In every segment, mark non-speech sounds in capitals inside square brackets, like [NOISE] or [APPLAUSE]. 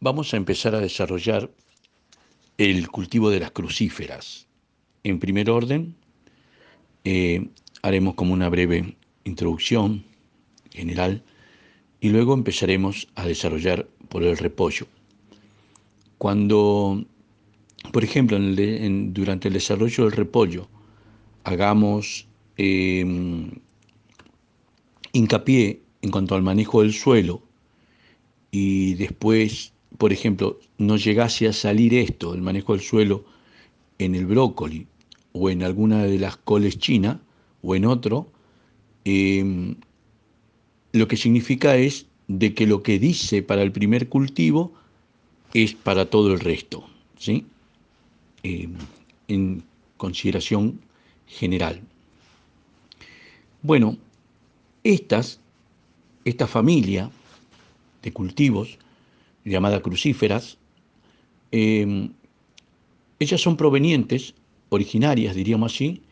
vamos a empezar a desarrollar el cultivo de las crucíferas. En primer orden, eh, haremos como una breve introducción general y luego empezaremos a desarrollar por el repollo. Cuando, por ejemplo, durante el desarrollo del repollo, hagamos em, hincapié en cuanto al manejo del suelo y después, por ejemplo, no llegase a salir esto, el manejo del suelo, en el brócoli o en alguna de las coles chinas o en otro, em, lo que significa es de que lo que dice para el primer cultivo es para todo el resto, ¿sí? Em, en consideración general. Bueno, estas, esta familia de cultivos, llamada crucíferas, em, ellas son provenientes, originarias, diríamos así,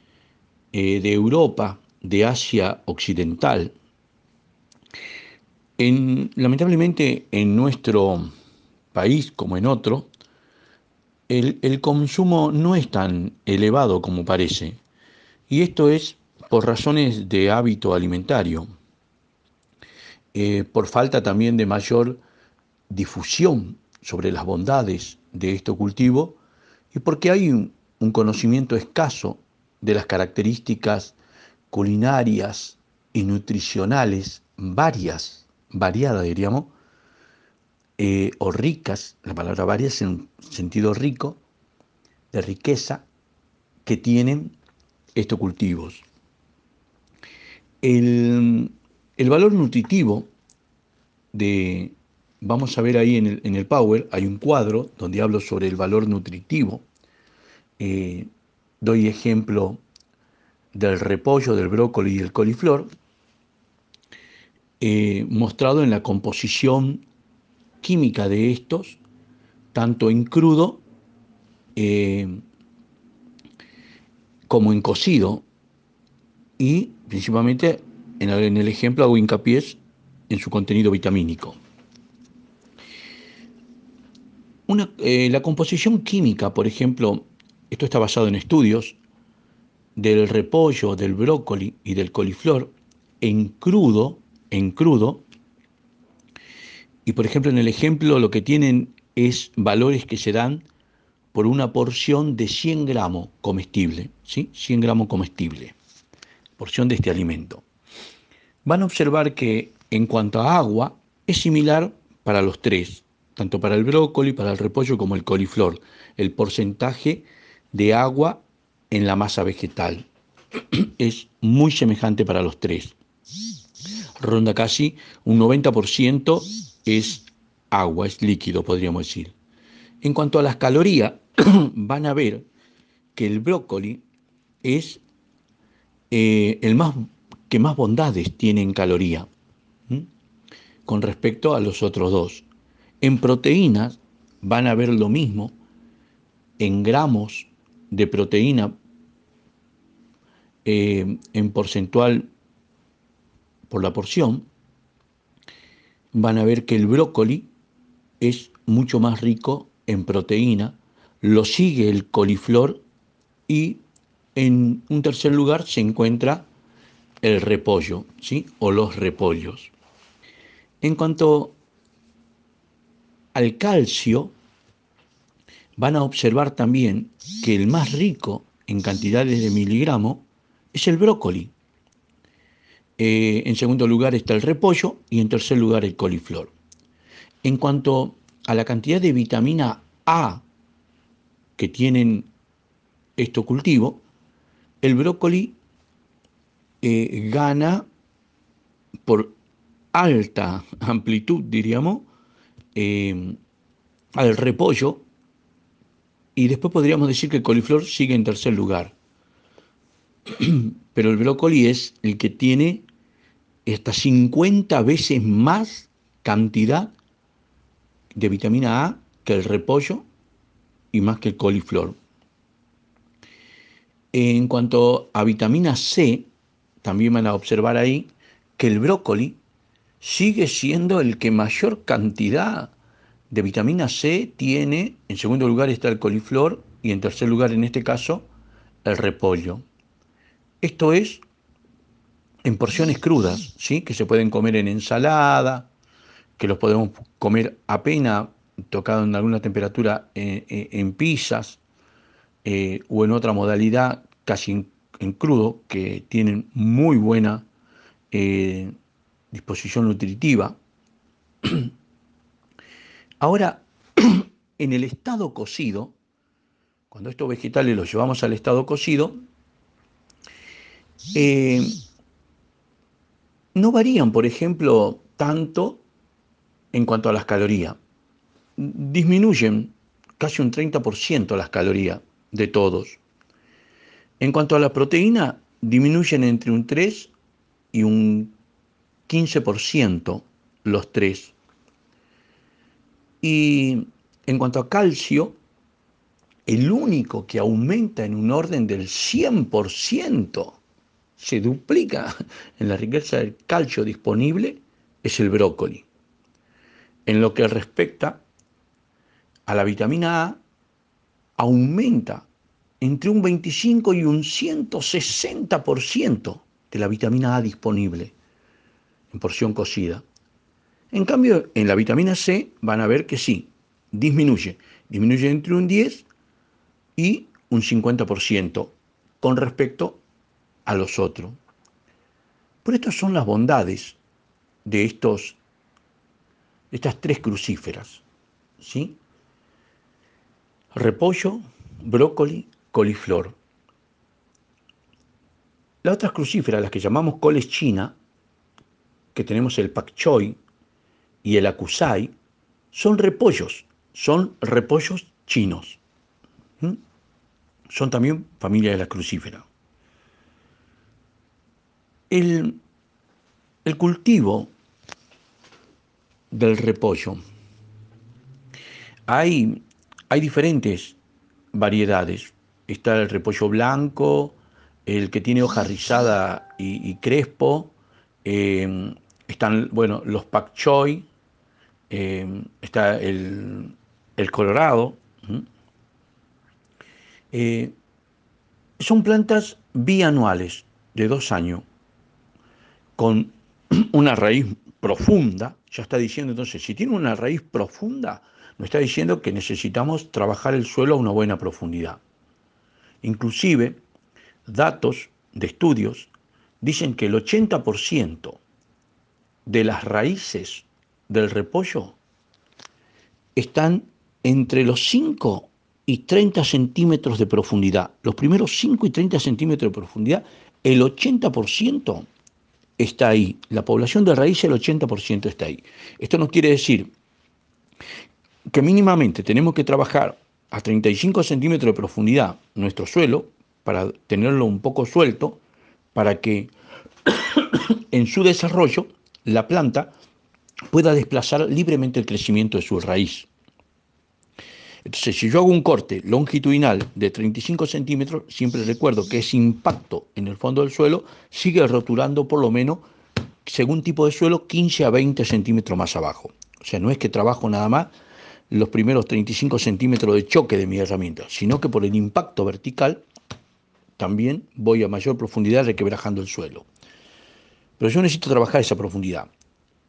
eh, de Europa, de Asia Occidental. lamentablemente en nuestro país como en otro, el, consumo no es tan elevado como parece. Y esto es por razones de hábito alimentario, eh, por falta también de mayor difusión sobre las bondades de este cultivo y porque hay un, conocimiento escaso de las características culinarias y nutricionales varias, variadas diríamos, eh, o ricas, la palabra varias en sentido rico, de riqueza, que tienen estos cultivos. El, valor nutritivo de, vamos a ver ahí en el, Power, hay un cuadro donde hablo sobre el valor nutritivo. Eh, doy ejemplo del repollo, del brócoli y del coliflor, eh, mostrado en la composición química de estos, tanto en crudo eh, como en cocido, y principalmente en el, ejemplo hago hincapié en su contenido vitamínico. Eh, la composición química, por ejemplo, esto está basado en estudios del repollo, del brócoli y del coliflor en crudo, en crudo, y por ejemplo en el ejemplo lo que tienen es valores que se dan por una porción de 100 gramos comestible, ¿sí? 100 gramos comestible, porción de este alimento. Van a observar que en cuanto a agua es similar para los tres, tanto para el brócoli, para el repollo como el coliflor, el porcentaje de agua en la masa vegetal. [CLEARS THROAT] Es muy semejante para los tres. Ronda casi un 90% es agua, es líquido, podríamos decir. En cuanto a las calorías, [CLEARS THROAT] van a ver que el brócoli es eh, el más que más bondades tiene en caloría con respecto a los otros dos. En proteínas van a ver lo mismo, en gramos de proteína eh, en porcentual por la porción, van a ver que el brócoli es mucho más rico en proteína lo sigue el coliflor y en un tercer lugar se encuentra el repollo, ¿sí? O los repollos. En cuanto al calcio, van a observar también que el más rico en cantidades de miligramo es el brócoli. Eh, en segundo lugar está el repollo y en tercer lugar el coliflor. En cuanto a la cantidad de vitamina A que tienen estos cultivos, el brócoli eh, gana por alta amplitud, diríamos, eh, al repollo y después podríamos decir que el coliflor sigue en tercer lugar. [CLEARS THROAT] Pero el brócoli es el que tiene hasta 50 veces más cantidad de vitamina A que el repollo y más que el coliflor. En cuanto a vitamina C, también van a observar ahí que el brócoli sigue siendo el que mayor cantidad de vitamina C tiene, en segundo lugar está el coliflor y en tercer lugar en este caso el repollo. Esto es en porciones crudas, ¿sí? que se pueden comer en ensalada, que los podemos comer apenas tocado en alguna temperatura eh, eh, en pizzas eh, o en otra modalidad casi en, crudo, que tienen muy buena disposición nutritiva. [CLEARS THROAT] Ahora, [CLEARS THROAT] en el estado cocido, cuando estos vegetales los llevamos al estado cocido, no varían, por ejemplo, tanto en cuanto a las calorías. Disminuyen casi un 30% las calorías de todos. En cuanto a la proteína, disminuyen entre un 3 y un 15% los tres. Y en cuanto a calcio, el único que aumenta en un orden del 100%, se duplica [LAUGHS] en la riqueza del calcio disponible, es el brócoli. En lo que respecta a la vitamina A, aumenta entre un 25 y un 160% de la vitamina A disponible en porción cocida. En cambio, en la vitamina C van a ver que sí, disminuye. Disminuye entre un 10 y un 50% con respecto a los otros. Por estas son las bondades de estos estas tres crucíferas, ¿sí? Repollo, brócoli, coliflor. Las otras crucíferas, las que llamamos coles china, que tenemos el pak choi y el akusai, son repollos, son repollos chinos. Son también familia de la crucífera. El, el cultivo del repollo. Hay, hay diferentes variedades. Está el repollo blanco, el que tiene hoja rizada y, crespo. Eh, están, bueno, los pak choi. Eh, está el, colorado. Eh, son plantas bianuales de dos años, con [CLEARS THROAT] una raíz profunda, ya está diciendo entonces, si tiene una raíz profunda, nos está diciendo que necesitamos trabajar el suelo a una buena profundidad. Inclusive, datos de estudios dicen que el 80% de las raíces del repollo están entre los 5 y 30 centímetros de profundidad. Los primeros 5 y 30 centímetros de profundidad, el 80% está ahí. La población de raíz, el 80% está ahí. Esto no quiere decir que mínimamente tenemos que trabajar a 35 centímetros de profundidad nuestro suelo para tenerlo un poco suelto, para que [COUGHS] en su desarrollo la planta pueda desplazar libremente el crecimiento de su raíz. Entonces, si yo hago un corte longitudinal de 35 centímetros, siempre recuerdo que ese impacto en el fondo del suelo sigue rotulando por lo menos, según tipo de suelo, 15 a 20 centímetros más abajo. O sea, no es que trabajo nada más los primeros 35 centímetros de choque de mi herramienta, sino que por el impacto vertical también voy a mayor profundidad requebrajando el suelo. Pero yo necesito trabajar esa profundidad.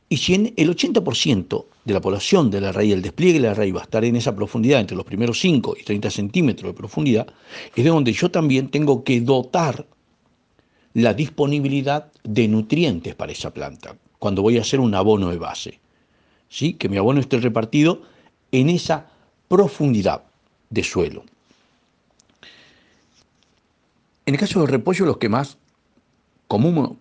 Y si en el 80% de la población de la raíz, el despliegue de la raíz va a estar en esa profundidad, entre los primeros 5 y 30 centímetros de profundidad, es de donde yo también tengo que dotar la disponibilidad de nutrientes para esa planta, cuando voy a hacer un abono de base. ¿Sí? Que mi abono esté repartido en esa profundidad de suelo. En el caso del repollo, los que más común,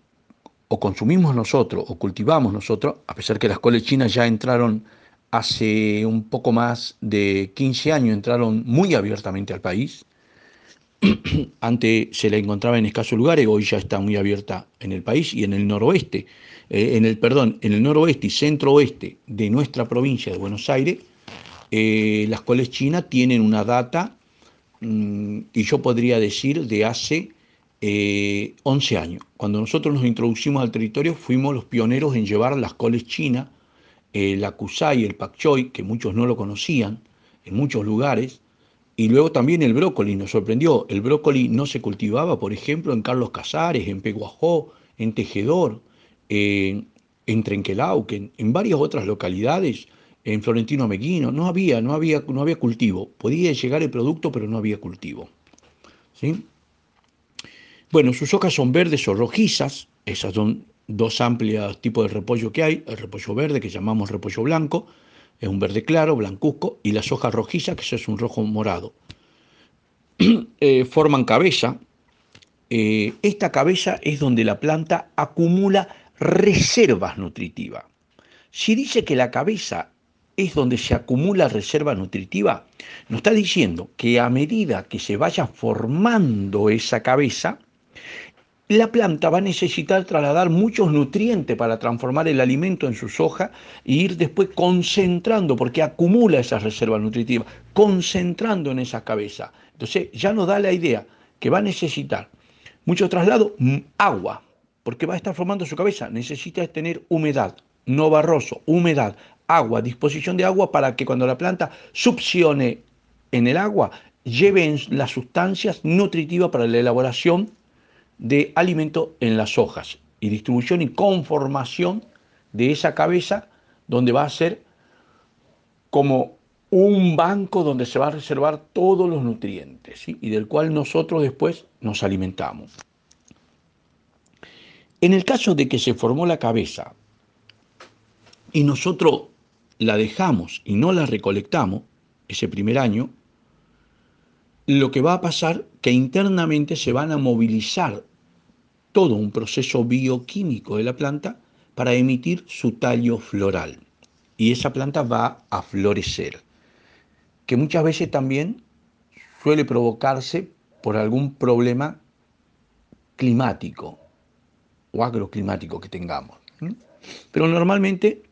o consumimos nosotros o cultivamos nosotros, a pesar que las coles chinas ya entraron hace un poco más de 15 años, entraron muy abiertamente al país. [CLEARS THROAT] Antes se la encontraba en escasos lugares, hoy ya está muy abierta en el país y en el noroeste, eh, en el perdón, en el noroeste y centro oeste de nuestra provincia de Buenos Aires, eh, las coles chinas tienen una data, mm, y yo podría decir, de hace 11 eh, años. Cuando nosotros nos introducimos al territorio fuimos los pioneros en llevar las coles chinas el acusai, el pak choi, que muchos no lo conocían en muchos lugares, y luego también el brócoli nos sorprendió. El brócoli no se cultivaba, por ejemplo, en Carlos Casares, en Peguajó, en Tejedor, en Trenquelauquen, en varias otras localidades, en Florentino Meguino. No había, no había, no había cultivo. Podía llegar el producto, pero no había cultivo. ¿Sí? Bueno, sus hojas son verdes o rojizas. Esas son dos amplios tipos de repollo que hay. El repollo verde, que llamamos repollo blanco, es un verde claro, blancuzco, y las hojas rojizas, que eso es un rojo morado. [CLEARS THROAT] Eh, forman cabeza. Eh, esta cabeza es donde la planta acumula reservas nutritivas. Si dice que la cabeza es donde se acumula reserva nutritiva, nos está diciendo que a medida que se vaya formando esa cabeza, la planta va a necesitar trasladar muchos nutrientes para transformar el alimento en sus hojas e ir después concentrando, porque acumula esas reservas nutritivas, concentrando en esa cabeza. Entonces ya nos da la idea que va a necesitar mucho traslado, mm, agua, porque va a estar formando su cabeza, necesita tener humedad, no barroso, humedad, agua, disposición de agua para que cuando la planta succione en el agua, lleve las sustancias nutritivas para la elaboración de alimento en las hojas y distribución y conformación de esa cabeza donde va a ser como un banco donde se va a reservar todos los nutrientes y del cual nosotros después nos alimentamos. En el caso de que se formó la cabeza y nosotros la dejamos y no la recolectamos ese primer año, lo que va a pasar que internamente se van a movilizar todo un proceso bioquímico de la planta para emitir su tallo floral. Y esa planta va a florecer, que muchas veces también suele provocarse por algún problema climático o agroclimático que tengamos. Pero normalmente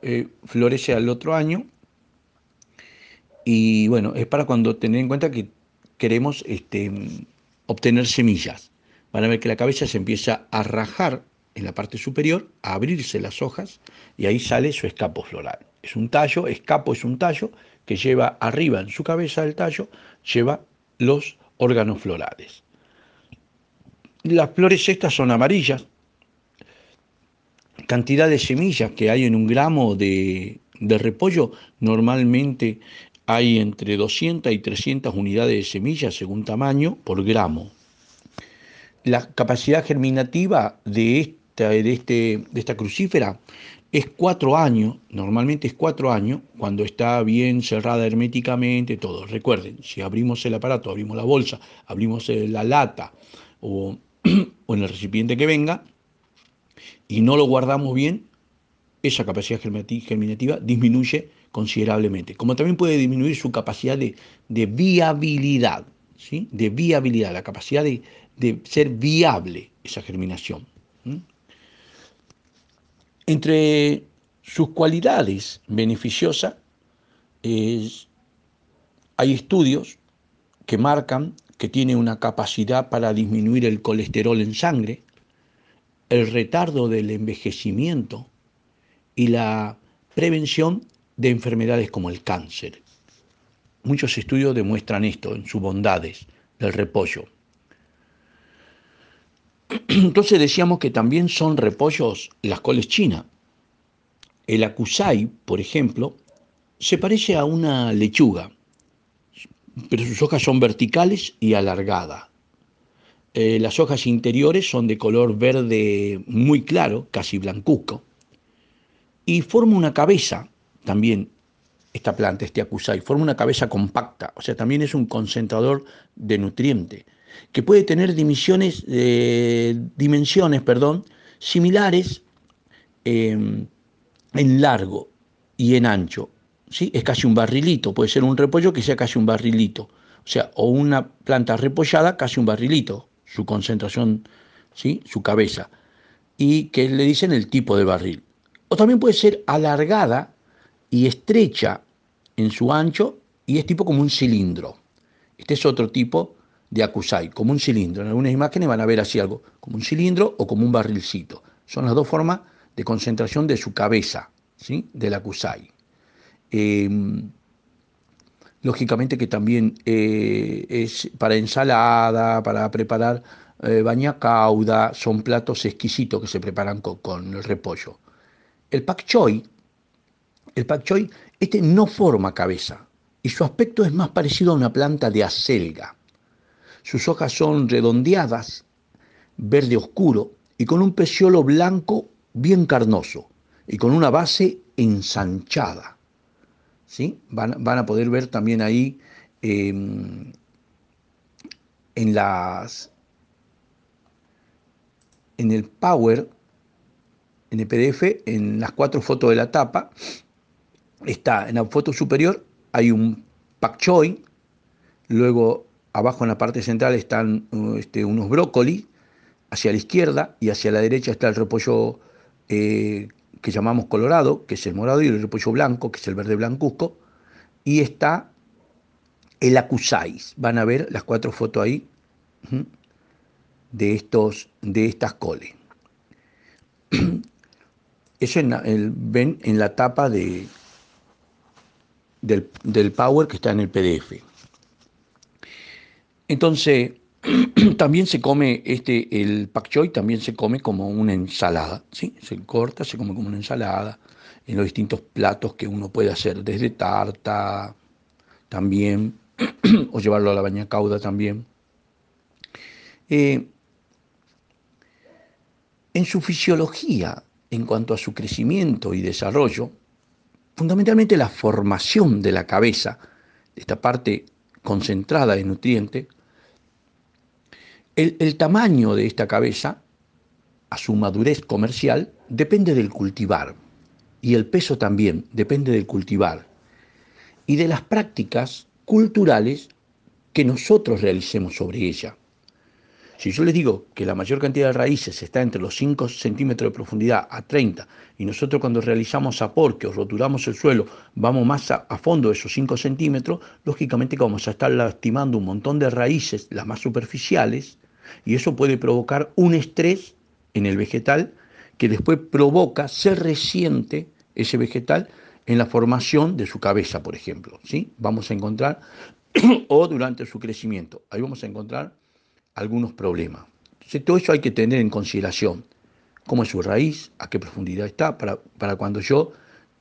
eh, florece al otro año y bueno, es para cuando tener en cuenta que queremos este, obtener semillas. Van a ver que la cabeza se empieza a rajar en la parte superior, a abrirse las hojas y ahí sale su escapo floral. Es un tallo, escapo es un tallo que lleva arriba en su cabeza del tallo, lleva los órganos florales. Las flores estas son amarillas, cantidad de semillas que hay en un gramo de, repollo, normalmente hay entre 200 y 300 unidades de semillas según tamaño por gramo. La capacidad germinativa de esta, de este, de esta crucífera es cuatro años, normalmente es cuatro años, cuando está bien cerrada herméticamente, todo. Recuerden, si abrimos el aparato, abrimos la bolsa, abrimos la lata o, [CLEARS THROAT] o en el recipiente que venga, y no lo guardamos bien, esa capacidad germinativa disminuye considerablemente. Como también puede disminuir su capacidad de, viabilidad, ¿sí? de viabilidad, la capacidad de, ser viable esa germinación. Entre sus cualidades beneficiosas hay estudios que marcan que tiene una capacidad para disminuir el colesterol en sangre, el retardo del envejecimiento y la prevención de enfermedades como el cáncer. Muchos estudios demuestran esto en sus bondades del repollo. [CLEARS THROAT] Entonces decíamos que también son repollos las coles chinas. El acusai, por ejemplo, se parece a una lechuga, pero sus hojas son verticales y alargadas. Eh, las hojas interiores son de color verde muy claro, casi blancuzco, y forma una cabeza también esta planta, este acusai, forma una cabeza compacta, o sea, también es un concentrador de nutrientes, que puede tener dimensiones, eh, dimensiones perdón, similares em, en largo y en ancho. ¿sí? Es casi un barrilito, puede ser un repollo que sea casi un barrilito, o sea, o una planta repollada, casi un barrilito, su concentración, ¿sí? su cabeza, y que le dicen el tipo de barril. O también puede ser alargada y estrecha en su ancho y es tipo como un cilindro. Este es otro tipo de acusai, como un cilindro. En algunas imágenes van a ver así algo, como un cilindro o como un barrilcito. Son las dos formas de concentración de su cabeza, ¿sí? de la kusai. Em, lógicamente que también eh, es para ensalada, para preparar eh, baña cauda, son platos exquisitos que se preparan con, el repollo. El pak choi, el pak choi, este no forma cabeza y su aspecto es más parecido a una planta de acelga. Sus hojas son redondeadas, verde oscuro y con un peciolo blanco bien carnoso y con una base ensanchada. ¿Sí? Van, a poder ver también ahí em, en las en el Power, en el PDF, en las cuatro fotos de la tapa, está en la foto superior hay un pak choi, luego abajo en la parte central están uh, este, unos brócolis, hacia la izquierda y hacia la derecha está el repollo eh, que llamamos colorado, que es el morado, y el repollo blanco, que es el verde blancuzco, y está el acusais. Van a ver las cuatro fotos ahí de, estos, de estas coles. [CLEARS THROAT] Eso ven en la tapa de, del, del Power que está en el PDF. Entonces, [CLEARS THROAT] también se come este, el pak choi también se come como una ensalada, ¿sí? Se corta, se come como una ensalada en los distintos platos que uno puede hacer, desde tarta también, [CLEARS THROAT] o llevarlo a la baña cauda también. Eh, en su fisiología, en cuanto a su crecimiento y desarrollo, fundamentalmente la formación de la cabeza, esta parte concentrada de nutriente, el, tamaño de esta cabeza, a su madurez comercial, depende del cultivar. Y el peso también depende del cultivar. Y de las prácticas culturales que nosotros realicemos sobre ella. Si yo les digo que la mayor cantidad de raíces está entre los 5 centímetros de profundidad a 30, y nosotros cuando realizamos aporque o roturamos el suelo vamos más a, fondo de esos 5 centímetros, lógicamente vamos a estar lastimando un montón de raíces, las más superficiales, y eso puede provocar un estrés en el vegetal que después provoca, se resiente ese vegetal en la formación de su cabeza, por ejemplo. ¿sí? Vamos a encontrar, [CLEARS THROAT] o durante su crecimiento, ahí vamos a encontrar algunos problemas. Entonces, todo eso hay que tener en consideración. ¿Cómo es su raíz? ¿A qué profundidad está? Para, para cuando yo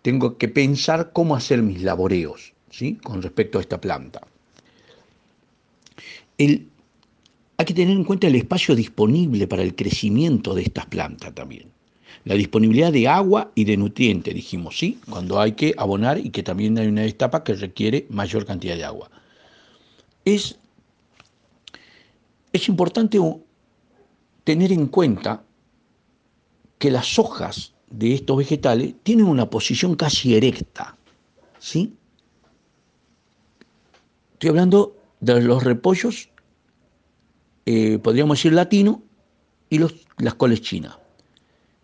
tengo que pensar cómo hacer mis laboreos ¿sí? con respecto a esta planta. El, hay que tener en cuenta el espacio disponible para el crecimiento de estas plantas también. La disponibilidad de agua y de nutrientes, dijimos, ¿sí? Cuando hay que abonar y que también hay una etapa que requiere mayor cantidad de agua. Es es importante tener en cuenta que las hojas de estos vegetales tienen una posición casi erecta. ¿sí? Estoy hablando de los repollos, eh, podríamos decir latino, y las coles chinas.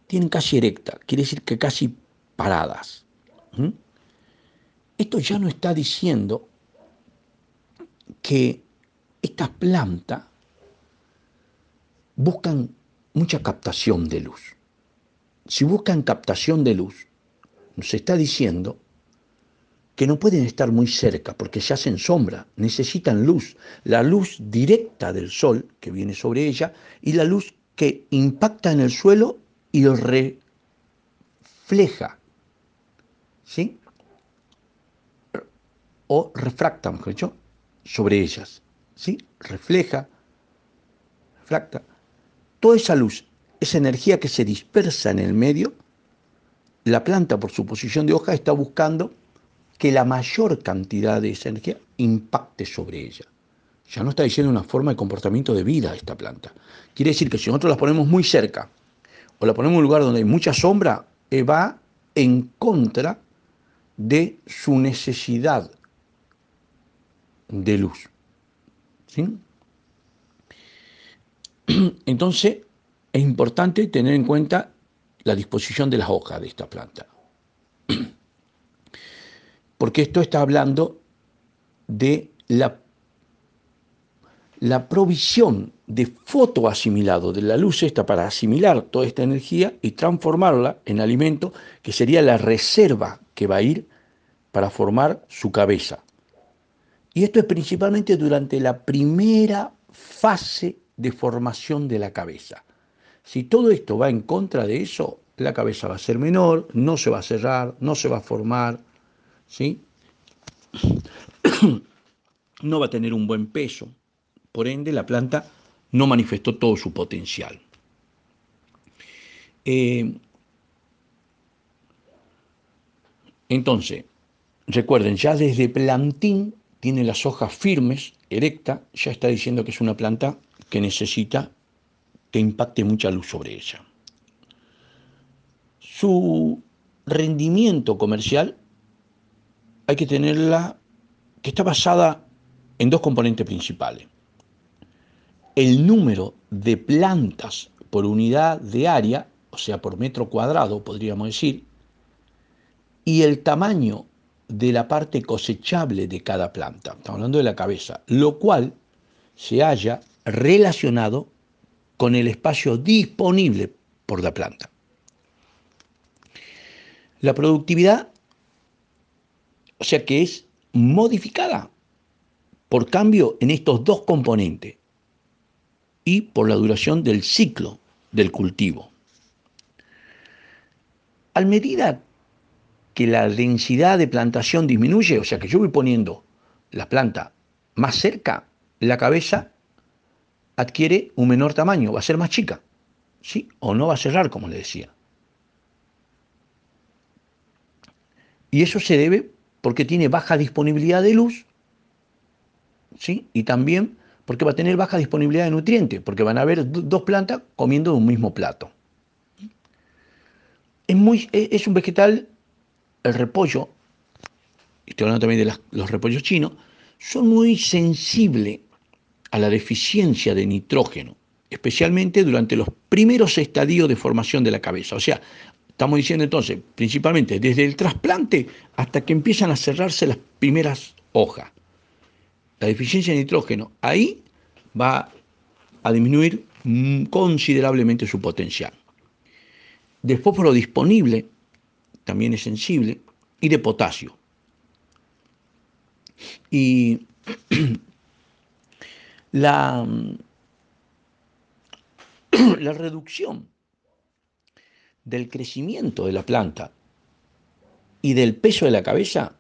Tienen casi erecta, quiere decir que casi paradas. Esto ya no está diciendo que estas plantas buscan mucha captación de luz. Si buscan captación de luz, nos está diciendo que no pueden estar muy cerca porque se hacen sombra, necesitan luz, la luz directa del sol que viene sobre ella y la luz que impacta en el suelo y refleja, ¿sí? O refracta, mejor dicho, sobre ellas, ¿sí? Refleja, refracta Toda esa luz, esa energía que se dispersa en el medio, la planta por su posición de hoja está buscando que la mayor cantidad de esa energía impacte sobre ella. Ya no está diciendo una forma de comportamiento de vida esta planta. Quiere decir que si nosotros la ponemos muy cerca o la ponemos en un lugar donde hay mucha sombra, eh, va en contra de su necesidad de luz. ¿Sí? [CLEARS THROAT] Entonces, es importante tener en cuenta la disposición de las hojas de esta planta. [CLEARS THROAT] Porque esto está hablando de la, la provisión de fotoasimilado de la luz esta para asimilar toda esta energía y transformarla en alimento que sería la reserva que va a ir para formar su cabeza. Y esto es principalmente durante la primera fase de formación de la cabeza. Si todo esto va en contra de eso, la cabeza va a ser menor, no se va a cerrar, no se va a formar, ¿sí? [COUGHS] no va a tener un buen peso. Por ende, la planta no manifestó todo su potencial. Eh, entonces, recuerden, ya desde plantín tiene las hojas firmes, erecta, ya está diciendo que es una planta que necesita que impacte mucha luz sobre ella. Su rendimiento comercial hay que tenerla que está basada en dos componentes principales el número de plantas por unidad de área, o sea, por metro cuadrado, podríamos decir, y el tamaño de la parte cosechable de cada planta. Estamos hablando de la cabeza, lo cual se haya relacionado con el espacio disponible por la planta. La productividad, o sea que es modificada por cambio en estos dos componentes, y por la duración del ciclo del cultivo. Al medida que la densidad de plantación disminuye, o sea que yo voy poniendo la planta más cerca, la cabeza adquiere un menor tamaño, va a ser más chica, ¿sí? O no va a cerrar, como le decía. Y eso se debe porque tiene baja disponibilidad de luz, ¿sí? Y también porque va a tener baja disponibilidad de nutrientes, porque van a haber dos plantas comiendo de un mismo plato. Es, muy, e, es un vegetal, el repollo, estoy hablando también de los repollos chinos, son muy sensibles a la deficiencia de nitrógeno, especialmente durante los primeros estadios de formación de la cabeza. O sea, estamos diciendo entonces, principalmente desde el trasplante hasta que empiezan a cerrarse las primeras hojas la deficiencia de nitrógeno, ahí va a disminuir considerablemente su potencial. Después por lo disponible, también es sensible, y de potasio. Y [CLEARS THROAT] la, [CLEARS THROAT] la reducción del crecimiento de la planta y del peso de la cabeza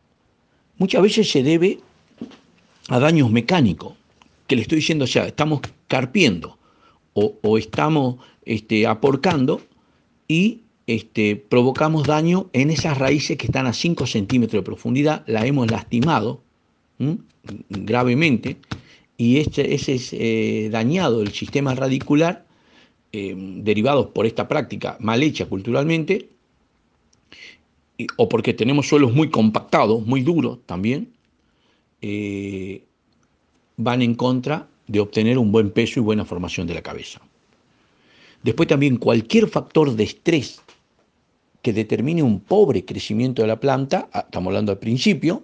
muchas veces se debe a daños mecánicos, que le estoy diciendo, o sea, estamos carpiendo o, estamos este, aporcando y este, provocamos daño en esas raíces que están a 5 centímetros de profundidad, la hemos lastimado gravemente y este, ese es eh, dañado el sistema radicular eh, derivado por esta práctica mal hecha culturalmente o porque tenemos suelos muy compactados, muy duros también, eh, van en contra de obtener un buen peso y buena formación de la cabeza. Después también cualquier factor de estrés que determine un pobre crecimiento de la planta, ah, estamos hablando al principio,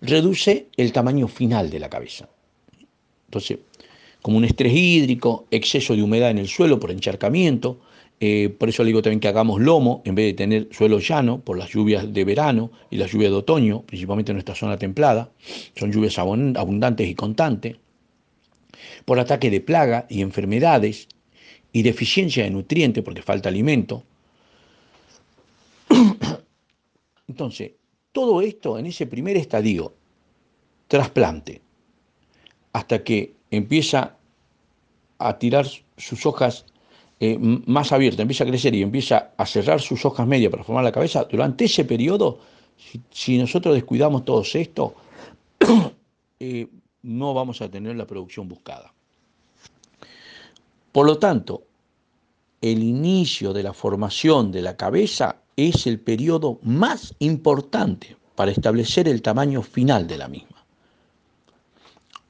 reduce el tamaño final de la cabeza. Entonces, como un estrés hídrico, exceso de humedad en el suelo por encharcamiento, eh, por eso le digo también que hagamos lomo en vez de tener suelo llano por las lluvias de verano y las lluvias de otoño, principalmente en nuestra zona templada. Son lluvias abundantes y constantes. Por ataque de plaga y enfermedades y deficiencia de nutrientes porque falta alimento. [COUGHS] Entonces, todo esto en ese primer estadio, trasplante, hasta que empieza a tirar sus hojas eh, más abierta, empieza a crecer y empieza a cerrar sus hojas medias para formar la cabeza, durante ese periodo, si, nosotros descuidamos todo esto, [COUGHS] eh, no vamos a tener la producción buscada. Por lo tanto, el inicio de la formación de la cabeza es el periodo más importante para establecer el tamaño final de la misma.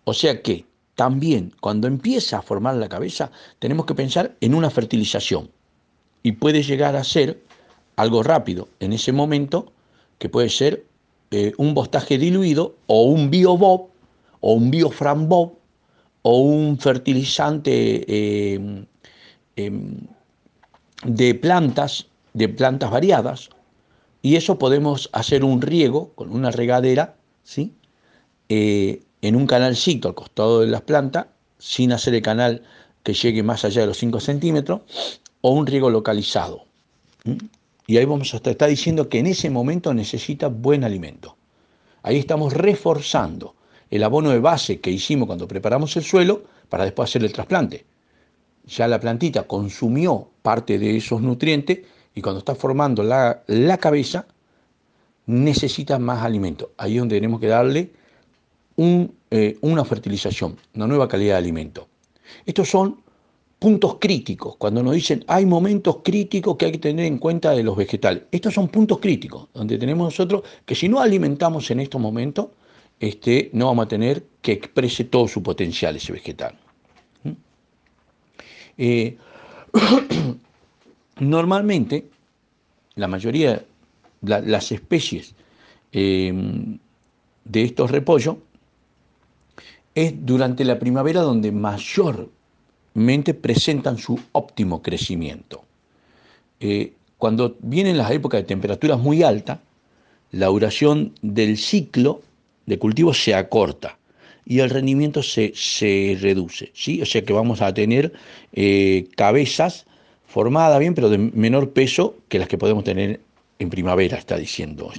O sea que también cuando empieza a formar la cabeza tenemos que pensar en una fertilización y puede llegar a ser algo rápido en ese momento que puede ser eh, un bostaje diluido o un biobob o un bioframbob o un fertilizante eh, em, de plantas, de plantas variadas, y eso podemos hacer un riego con una regadera, ¿sí? En un canalcito al costado de las plantas, sin hacer el canal que llegue más allá de los 5 centímetros, o un riego localizado. Y ahí vamos a estar diciendo que en ese momento necesita buen alimento. Ahí estamos reforzando el abono de base que hicimos cuando preparamos el suelo para después hacer el trasplante. Ya la plantita consumió parte de esos nutrientes y cuando está formando la, cabeza necesita más alimento. Ahí es donde tenemos que darle eh, una fertilización, una nueva calidad de alimento. Estos son puntos críticos, cuando nos dicen hay momentos críticos que hay que tener en cuenta de los vegetales. Estos son puntos críticos, donde tenemos nosotros que si no alimentamos en estos momentos, este, no vamos a tener que exprese todo su potencial ese vegetal. ¿Mm? Eh, [COUGHS] normalmente, la mayoría, de las especies em, de estos repollos, es durante la primavera donde mayor presentan su óptimo crecimiento. Eh, cuando vienen las épocas de temperaturas muy altas, la duración del ciclo de cultivo se acorta y el rendimiento se, reduce. ¿sí? O sea que vamos a tener eh, cabezas formadas bien, pero de menor peso que las que podemos tener en primavera, está diciendo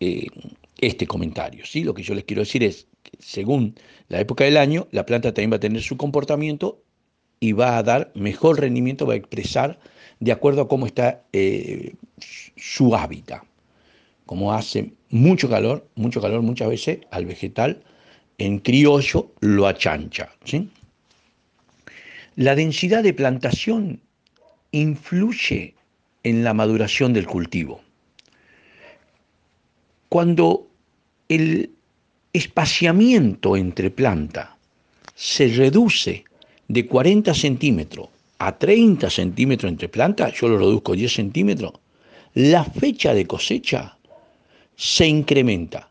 eh, este comentario. ¿sí? Lo que yo les quiero decir es según la época del año, la planta también va a tener su comportamiento y va a dar mejor rendimiento, va a expresar de acuerdo a cómo está eh, su hábitat. Como hace mucho calor, mucho calor muchas veces al vegetal, en criollo lo achancha. La densidad de plantación influye en la maduración del cultivo. Cuando el espaciamiento entre planta se reduce de 40 centímetros a 30 centímetros entre plantas, yo lo reduzco 10 centímetros, la fecha de cosecha se incrementa,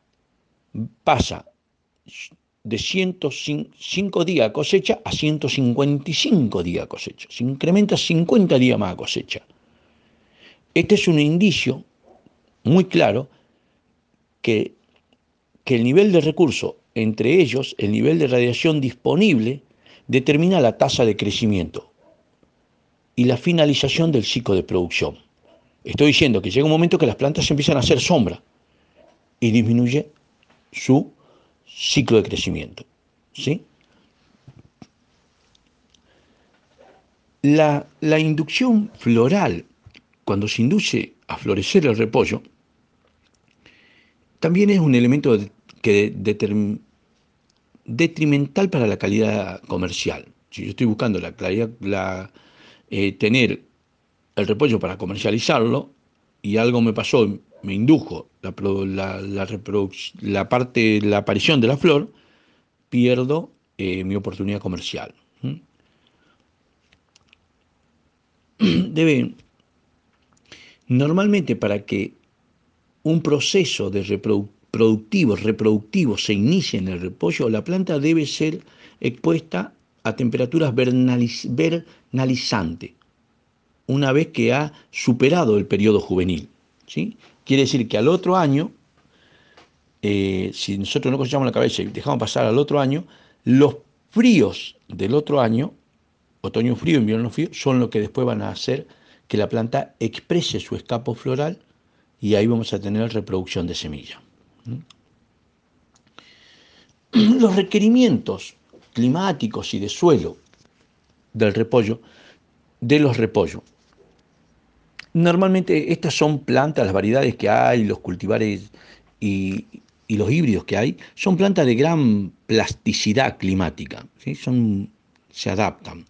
pasa de 105 días cosecha a 155 días cosecha, se incrementa 50 días más cosecha. Este es un indicio muy claro que que el nivel de recurso, entre ellos el nivel de radiación disponible, determina la tasa de crecimiento y la finalización del ciclo de producción. Estoy diciendo que llega un momento que las plantas empiezan a hacer sombra y disminuye su ciclo de crecimiento. ¿sí? La, la inducción floral, cuando se induce a florecer el repollo, también es un elemento que detrimental para la calidad comercial. Si yo estoy buscando la la, eh, tener el repollo para comercializarlo y algo me pasó, me indujo la, la, parte, la aparición de la flor, pierdo eh, mi oportunidad comercial. [CLEARS THROAT] Debe, normalmente para que un proceso de reproducción productivos, reproductivos se inicia en el repollo, la planta debe ser expuesta a temperaturas vernalizantes una vez que ha superado el periodo juvenil. ¿sí? Quiere decir que al otro año, eh, si nosotros no cosechamos la cabeza y dejamos pasar al otro año, los fríos del otro año, otoño frío, invierno frío, son lo que después van a hacer que la planta exprese su escapo floral y ahí vamos a tener reproducción de semilla. [CLEARS THROAT] Los requerimientos climáticos y de suelo del repollo, de los repollos. Normalmente estas son plantas, las variedades que hay, los cultivares y, los híbridos que hay, son plantas de gran plasticidad climática, son, se adaptan,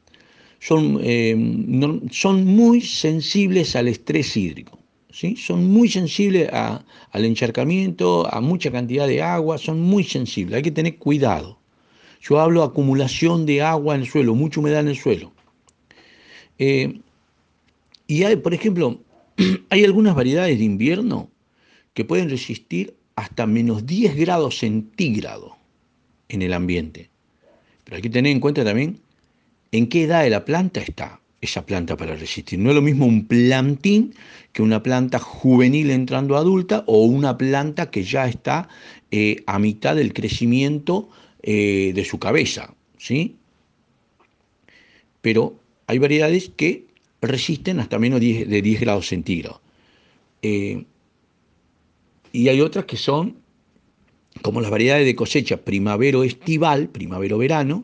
son, eh, son muy sensibles al estrés hídrico son muy sensibles al encharcamiento, a mucha cantidad de agua, son muy sensibles, hay que tener cuidado. Yo hablo de acumulación de agua en el suelo, mucha humedad en el suelo. Eh, y hay, por ejemplo, [CLEARS THROAT] hay algunas variedades de invierno que pueden resistir hasta menos 10 grados centígrados en el ambiente. Pero hay que tener en cuenta también en qué edad de la planta está esa planta para resistir. No es lo mismo un plantín que una planta juvenil entrando adulta o una planta que ya está eh, a mitad del crecimiento eh, de su cabeza. ¿sí? Pero hay variedades que resisten hasta menos de 10 grados centígrados. Eh, y hay otras que son como las variedades de cosecha primavero-estival, primavero-verano,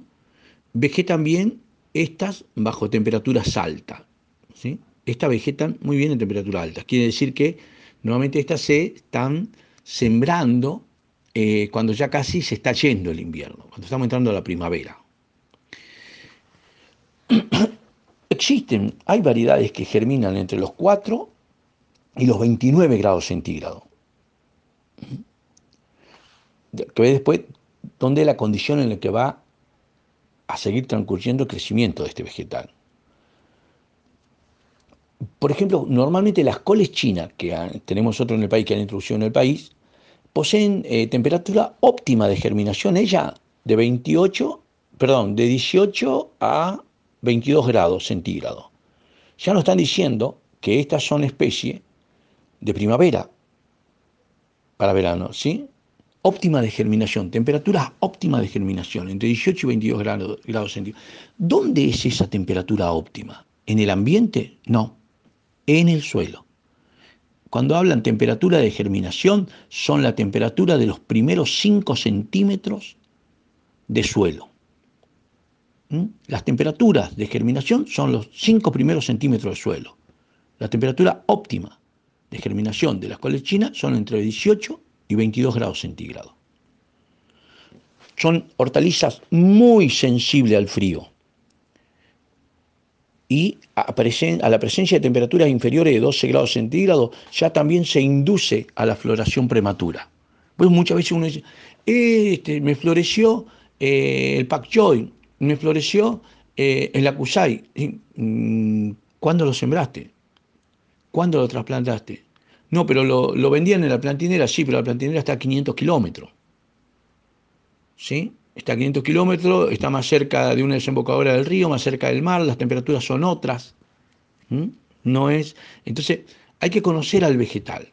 vegetan bien estas bajo temperaturas altas. ¿sí? Estas vegetan muy bien en temperaturas altas. Quiere decir que normalmente estas se están sembrando eh, cuando ya casi se está yendo el invierno, cuando estamos entrando a la primavera. [COUGHS] Existen, hay variedades que germinan entre los 4 y los 29 grados centígrados. Que ve después dónde es la condición en la que va a seguir transcurriendo el crecimiento de este vegetal. Por ejemplo, normalmente las coles chinas que tenemos nosotros en el país, que han introducido en el país, poseen eh, temperatura óptima de germinación, ella de 28, perdón, de 18 a 22 grados centígrados. Ya nos están diciendo que estas son especies de primavera para verano, ¿sí? Óptima de germinación, temperatura óptima de germinación, entre 18 y 22 grados, grados centígrados. ¿Dónde es esa temperatura óptima? ¿En el ambiente? No, en el suelo. Cuando hablan temperatura de germinación, son la temperatura de los primeros 5 centímetros de suelo. ¿Mm? Las temperaturas de germinación son los 5 primeros centímetros de suelo. La temperatura óptima de germinación de las colechinas son entre 18 y 22 grados centígrados. Son hortalizas muy sensibles al frío y a, la presencia de temperaturas inferiores de 12 grados centígrados ya también se induce a la floración prematura. Pues muchas veces uno dice, este, me floreció eh, el pak choi, me floreció eh, el acusai. Mm, ¿Cuándo lo sembraste? ¿Cuándo lo trasplantaste? No, pero lo, vendían en la plantinera, sí, pero la plantinera está a 500 kilómetros. ¿Sí? Está a 500 kilómetros, está más cerca de una desembocadura del río, más cerca del mar, las temperaturas son otras. No es. Entonces, hay que conocer al vegetal.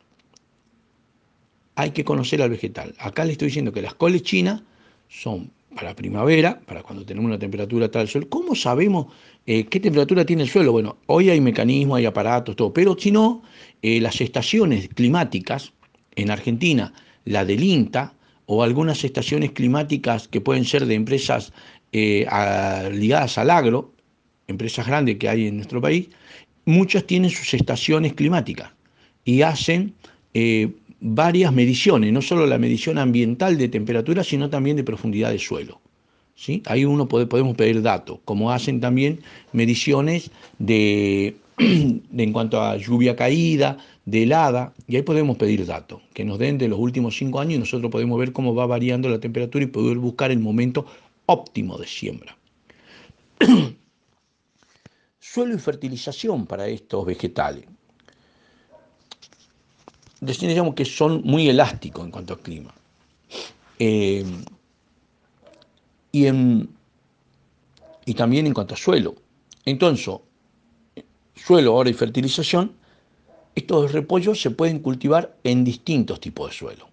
Hay que conocer al vegetal. Acá le estoy diciendo que las coles chinas son para primavera, para cuando tenemos una temperatura tal suelo. ¿Cómo sabemos eh, qué temperatura tiene el suelo? Bueno, hoy hay mecanismos, hay aparatos, todo, pero si no, eh, las estaciones climáticas en Argentina, la del INTA, o algunas estaciones climáticas que pueden ser de empresas eh, ligadas al agro, empresas grandes que hay en nuestro país, muchas tienen sus estaciones climáticas y hacen varias mediciones, no solo la medición ambiental de temperatura, sino también de profundidad de suelo. ¿sí? Ahí uno podemos pedir datos, como hacen también mediciones [CLEARS THROAT] de, en cuanto a lluvia caída, de helada, y ahí podemos pedir datos, que nos den de los últimos cinco años y nosotros podemos ver cómo va variando la temperatura y poder buscar el momento óptimo de siembra. [CLEARS THROAT] Suelo y fertilización para estos vegetales decíamos que son muy elásticos en cuanto al clima. Eh, y, también en cuanto a suelo. Entonces, suelo, ahora y fertilización, estos repollos se pueden cultivar en distintos tipos de suelo.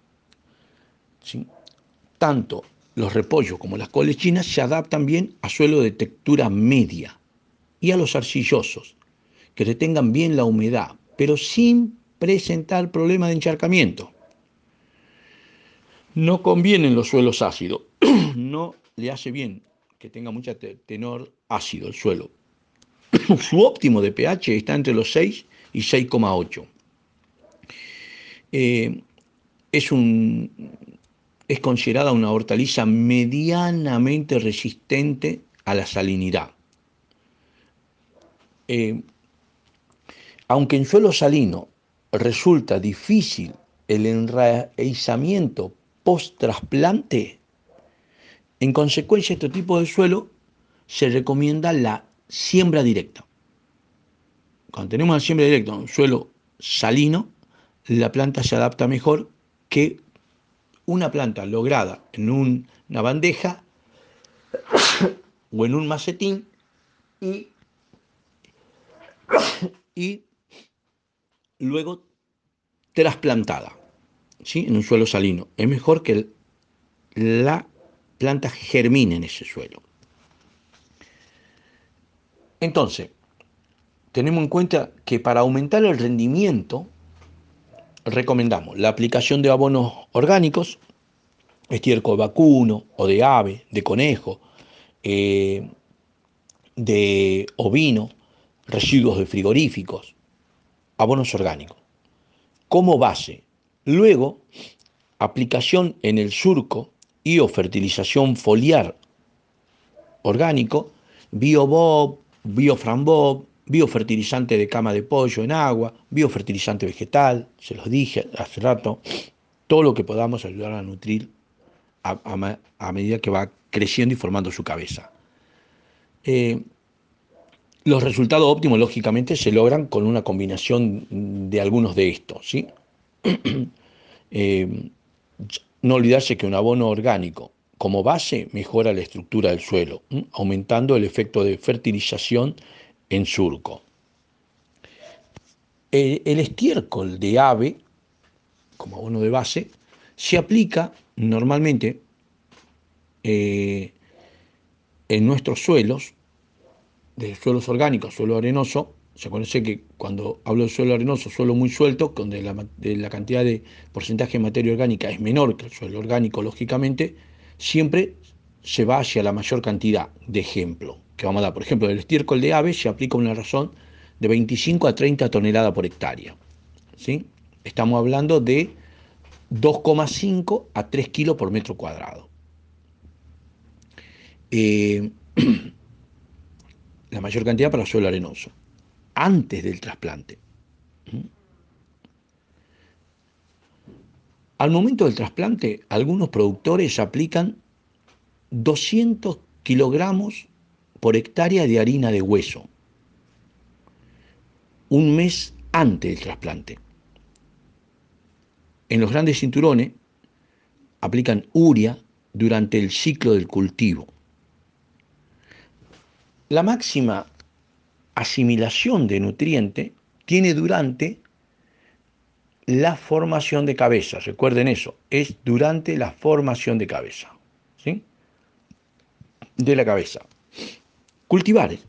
Tanto los repollos como las colechinas se adaptan bien a suelo de textura media y a los arcillosos, que retengan bien la humedad, pero sin presentar problemas de encharcamiento. No convienen los suelos ácidos, [CLEARS THROAT] no le hace bien que tenga mucha tenor ácido el suelo. [CLEARS THROAT] Su óptimo de pH está entre los 6 y 6,8. Eh, es, es considerada una hortaliza medianamente resistente a la salinidad. Eh, aunque en suelo salino resulta difícil el enraizamiento post-trasplante, en consecuencia, este tipo de suelo se recomienda la siembra directa. Cuando tenemos la siembra directa en un suelo salino, la planta se adapta mejor que una planta lograda en una bandeja [COUGHS] o en un macetín y, [COUGHS] y luego trasplantada ¿sí? en un suelo salino. Es mejor que la planta germine en ese suelo. Entonces, tenemos en cuenta que para aumentar el rendimiento, recomendamos la aplicación de abonos orgánicos, estiércol vacuno o de ave, de conejo, eh, de ovino, residuos de frigoríficos, abonos orgánicos, como base. Luego, aplicación en el surco y o fertilización foliar orgánico, biobob, bioframbob, biofertilizante de cama de pollo en agua, biofertilizante vegetal, se los dije hace rato, todo lo que podamos ayudar a nutrir a, medida que va creciendo y formando su cabeza. Eh, los resultados óptimos, lógicamente, se logran con una combinación de algunos de estos. ¿sí? [CLEARS THROAT] Eh, no olvidarse que un abono orgánico como base mejora la estructura del suelo, aumentando el efecto de fertilización en surco. El, estiércol de ave, como abono de base, se aplica normalmente eh, en nuestros suelos, de suelos orgánicos, suelo arenoso, se conoce que cuando hablo de suelo arenoso, suelo muy suelto, donde la, la, cantidad de porcentaje de materia orgánica es menor que el suelo orgánico, lógicamente, siempre se va hacia la mayor cantidad de ejemplo que vamos a dar. Por ejemplo, el estiércol de ave se aplica una razón de 25 a 30 toneladas por hectárea. ¿sí? Estamos hablando de 2,5 a 3 kilos por metro cuadrado. Eh, [CLEARS THROAT] la mayor cantidad para suelo arenoso, antes del trasplante. Al momento del trasplante, algunos productores aplican 200 kilogramos por hectárea de harina de hueso, un mes antes del trasplante. En los grandes cinturones aplican uria durante el ciclo del cultivo. La máxima asimilación de nutriente tiene durante la formación de cabeza. Recuerden eso, es durante la formación de cabeza. ¿sí? De la cabeza. Cultivares.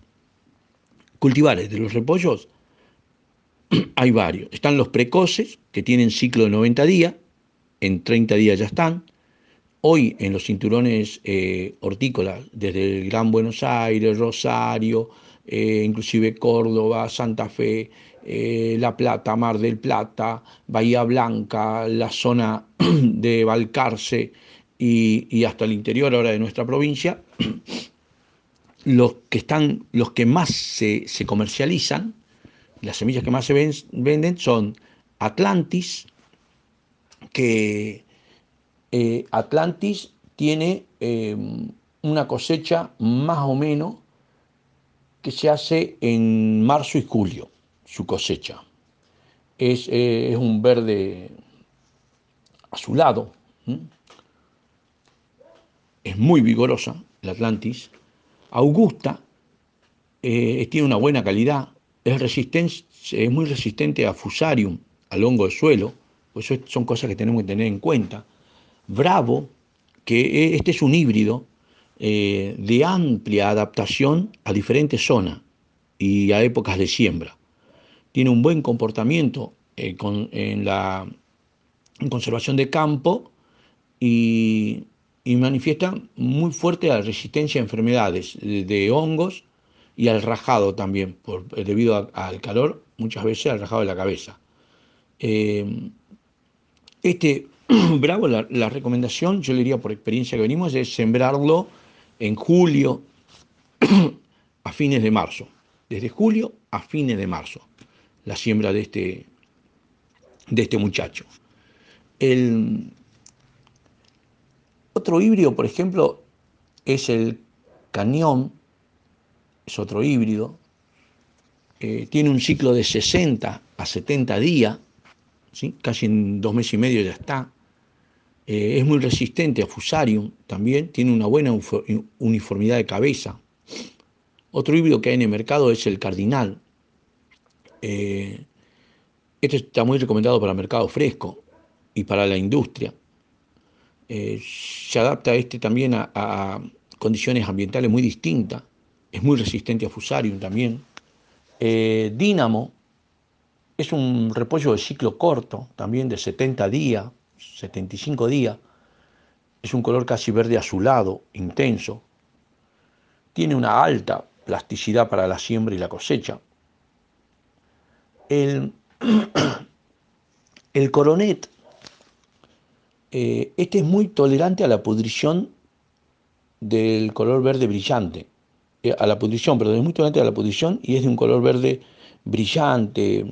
Cultivares de los repollos [CLEARS THROAT] hay varios. Están los precoces, que tienen ciclo de 90 días, en 30 días ya están. Hoy en los cinturones eh, hortícolas, desde el Gran Buenos Aires, Rosario, eh, inclusive Córdoba, Santa Fe, eh, La Plata, Mar del Plata, Bahía Blanca, la zona [CLEARS THROAT] de Balcarce y, y hasta el interior ahora de nuestra provincia, [CLEARS THROAT] los que están, los que más se, comercializan, las semillas que más se venden son Atlantis, que eh, Atlantis tiene eh, una cosecha más o menos que se hace en marzo y julio, su cosecha. Es, eh, un verde azulado, es muy vigorosa el Atlantis, Augusta tiene una buena calidad, es, es muy resistente a fusarium, al hongo de suelo, pues eso son cosas que tenemos que tener en cuenta. Bravo, que e, este es un híbrido eh, de amplia adaptación a diferentes zonas y a épocas de siembra. Tiene un buen comportamiento eh, en la conservación de campo y y manifiesta muy fuerte la resistencia a enfermedades de, hongos y al rajado también, por, eh, debido al calor, muchas veces al rajado de la cabeza. Este [CLEARS THROAT] bravo, la, recomendación, yo le diría por experiencia que venimos, es sembrarlo en julio [CLEARS THROAT] a fines de marzo. Desde julio a fines de marzo, la siembra de este, de este muchacho. El, otro híbrido, por ejemplo, es el cañón, es otro híbrido, eh, tiene un ciclo de 60 a 70 días, ¿sí? casi en dos meses y medio ya está. Eh, es muy resistente a fusarium también, tiene una buena uniformidad de cabeza, Otro híbrido que hay en el mercado es el Cardinal. Eh, este está muy recomendado para el mercado fresco y para la industria. Eh, se adapta este también a, condiciones ambientales muy distintas. Es muy resistente a fusarium también. Dínamo es un repollo de ciclo corto, también de 70 días, 75 días. Es un color casi verde azulado, intenso. Tiene una alta plasticidad para la siembra y la cosecha. El, [CLEARS THROAT] el coronet, eh, este es muy tolerante a la pudrición del color verde brillante, eh, a la pudrición, perdón, es muy tolerante a la pudrición y es de un color verde brillante.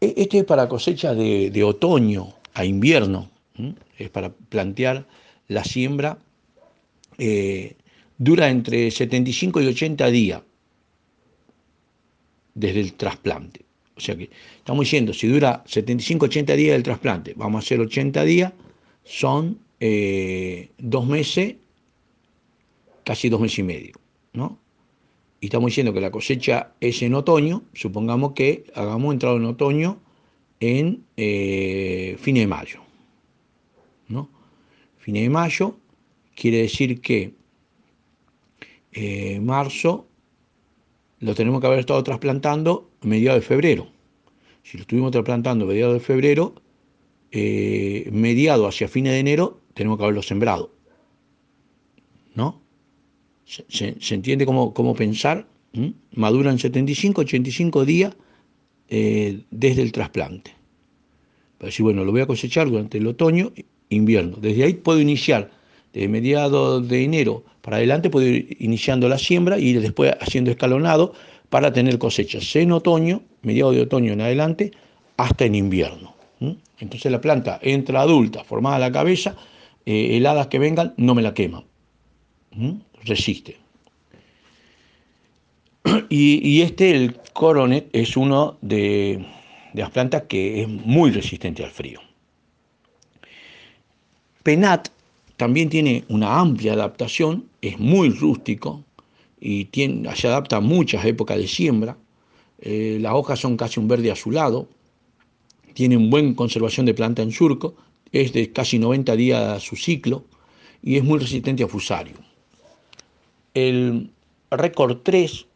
E, este es para cosecha de, otoño a invierno, es para plantear la siembra, eh, dura entre 75 y 80 días desde el trasplante. O sea que estamos diciendo, si dura 75-80 días el trasplante, vamos a hacer 80 días, son eh, dos meses, casi dos meses y medio, ¿no? Y estamos diciendo que la cosecha es en otoño, supongamos que hagamos entrado en otoño en eh, fines de mayo, ¿no? Fines de mayo quiere decir que eh, marzo lo tenemos que haber estado trasplantando a mediados de febrero. Si lo estuvimos trasplantando a mediados de febrero, eh, mediado hacia fines de enero, tenemos que haberlo sembrado. ¿No? ¿Se, entiende cómo, pensar? Maduran 75, 85 días eh, desde el trasplante. Para decir, bueno, lo voy a cosechar durante el otoño, invierno. Desde ahí puedo iniciar, de mediados de enero para adelante puede ir iniciando la siembra y después haciendo escalonado para tener cosechas en otoño, mediados de otoño en adelante, hasta en invierno. Entonces la planta entra adulta, formada la cabeza, eh, heladas que vengan no me la queman, resiste. [CLEARS THROAT] Y, este, el coronet, es uno de, las plantas que es muy resistente al frío. Penat también tiene una amplia adaptación, es muy rústico y se adapta a muchas épocas de siembra. Eh, las hojas son casi un verde azulado, tiene una buena conservación de planta en surco, es de casi 90 días su ciclo y es muy resistente a fusario. El récord 3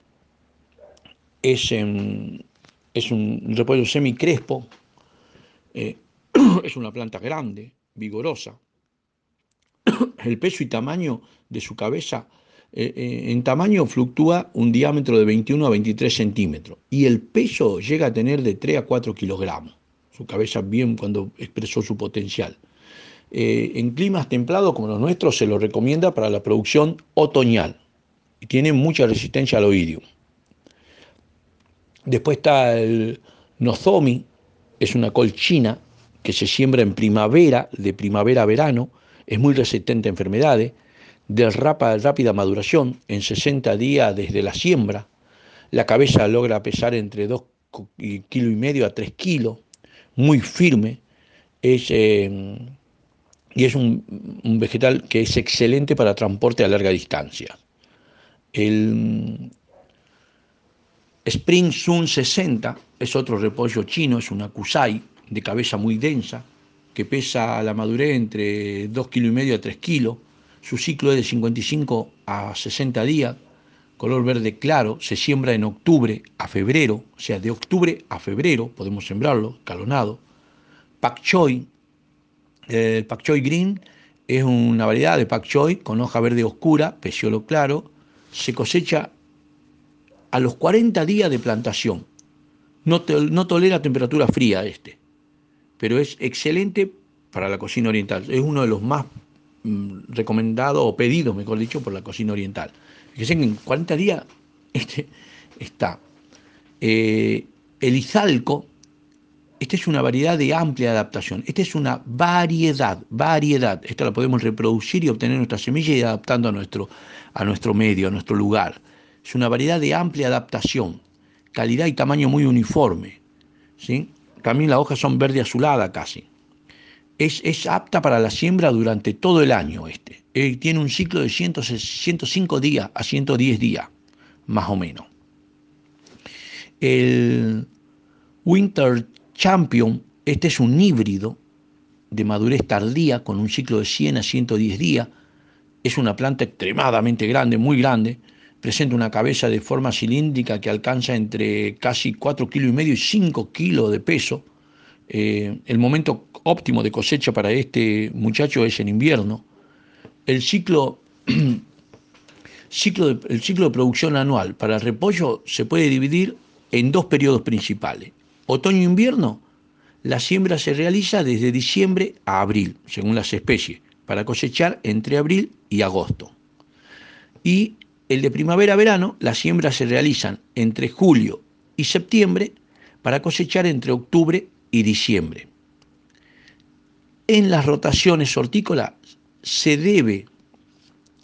es, es un repollo semicrespo, eh, [CLEARS THROAT] es una planta grande, vigorosa, [CLEARS THROAT] el peso y tamaño de su cabeza, eh, eh, en tamaño fluctúa un diámetro de 21 a 23 centímetros y el peso llega a tener de 3 a 4 kilogramos. Su cabeza bien cuando expresó su potencial. En climas templados como los nuestros se lo recomienda para la producción otoñal y tiene mucha resistencia al oidio. Después está el nozomi, es una col china que se siembra en primavera, de primavera a verano, es muy resistente a enfermedades, de rápida maduración, en 60 días desde la siembra, la cabeza logra pesar entre 2 kilos y medio a 3 kilos, muy firme, es, eh, y es un, vegetal que es excelente para transporte a larga distancia. El Spring Sun 60 es otro repollo chino, es una kusai de cabeza muy densa, que pesa a la madurez entre 2 kilos y medio a 3 kilos. Su ciclo es de 55 a 60 días, color verde claro, se siembra en octubre a febrero, o sea, de octubre a febrero podemos sembrarlo, calonado. Pak Choi, el Pak Choi Green es una variedad de Pak Choi con hoja verde oscura, peciolo claro, se cosecha a los 40 días de plantación. No, no tolera temperatura fría este pero es excelente para la cocina oriental. Es uno de los más mm, recomendados o pedidos, mejor dicho, por la cocina oriental. Fíjense que en 40 días este está. Eh, el izalco, esta es una variedad de amplia adaptación. Esta es una variedad, variedad. Esta la podemos reproducir y obtener nuestra semilla y adaptando a nuestro, a nuestro medio, a nuestro lugar. Es una variedad de amplia adaptación, calidad y tamaño muy uniforme. ¿sí? También las hojas son verde azulada casi. Es, apta para la siembra durante todo el año este. eh, tiene un ciclo de 105 días a 110 días, más o menos. El Winter Champion, este es un híbrido de madurez tardía con un ciclo de 100 a 110 días. Es una planta extremadamente grande, muy grande. Presenta una cabeza de forma cilíndrica que alcanza entre casi 4 kilos y medio y 5 kilos de peso. Eh, el momento óptimo de cosecha para este muchacho es en invierno. El ciclo, [CLEARS THROAT] ciclo el ciclo de producción anual para el repollo se puede dividir en dos periodos principales. Otoño-invierno, la siembra se realiza desde diciembre a abril, según las especies, para cosechar entre abril y agosto. Y el de primavera-verano, las siembras se realizan entre julio y septiembre para cosechar entre octubre y diciembre. En las rotaciones hortícolas se debe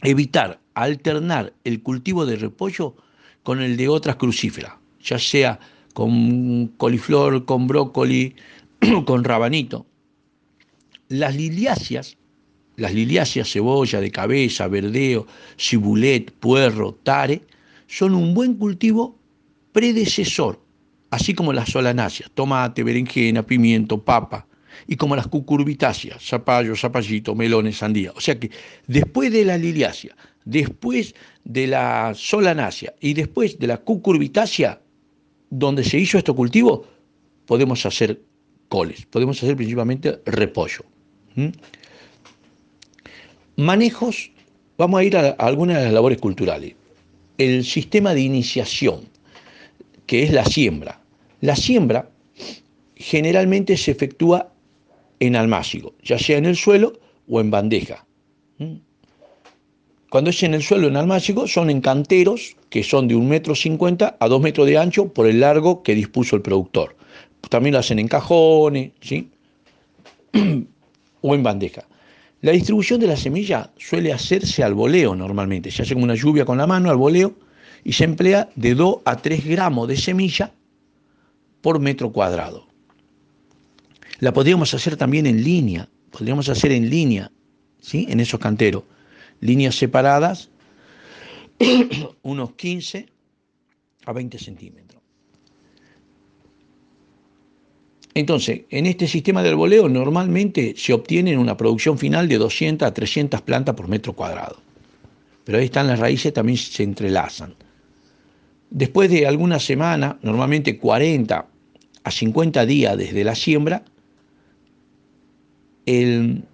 evitar alternar el cultivo de repollo con el de otras crucíferas, ya sea con coliflor, con brócoli, [CLEARS THROAT] con rabanito. Las liliáceas, las liliáceas, cebolla de cabeza, verdeo, cibulet, puerro, tare, son un buen cultivo predecesor, así como las solanáceas, tomate, berenjena, pimiento, papa, y como las cucurbitáceas, zapallo, zapallito, melones, sandía. O sea que después de la liliácea, después de la solanácea y después de la cucurbitácea, donde se hizo este cultivo, podemos hacer coles, podemos hacer principalmente repollo. Manejos, vamos a ir a algunas de las labores culturales. El sistema de iniciación, que es la siembra. La siembra generalmente se efectúa en almácigo, ya sea en el suelo o en bandeja. Cuando es en el suelo en almácigo, son en canteros que son de un metro cincuenta a dos metros de ancho por el largo que dispuso el productor. También lo hacen en cajones, ¿sí? [CLEARS THROAT] o en bandeja. La distribución de la semilla suele hacerse al voleo normalmente. Se hace como una lluvia con la mano al voleo y se emplea de 2 a 3 gramos de semilla por metro cuadrado. La podríamos hacer también en línea, podríamos hacer en línea, ¿sí? En esos canteros líneas separadas, [COUGHS] unos 15 a 20 centímetros. Entonces, en este sistema del voleo normalmente se obtiene una producción final de 200 a 300 plantas por metro cuadrado. Pero ahí están las raíces, también se entrelazan. Después de alguna semana, normalmente 40 a 50 días desde la siembra, el,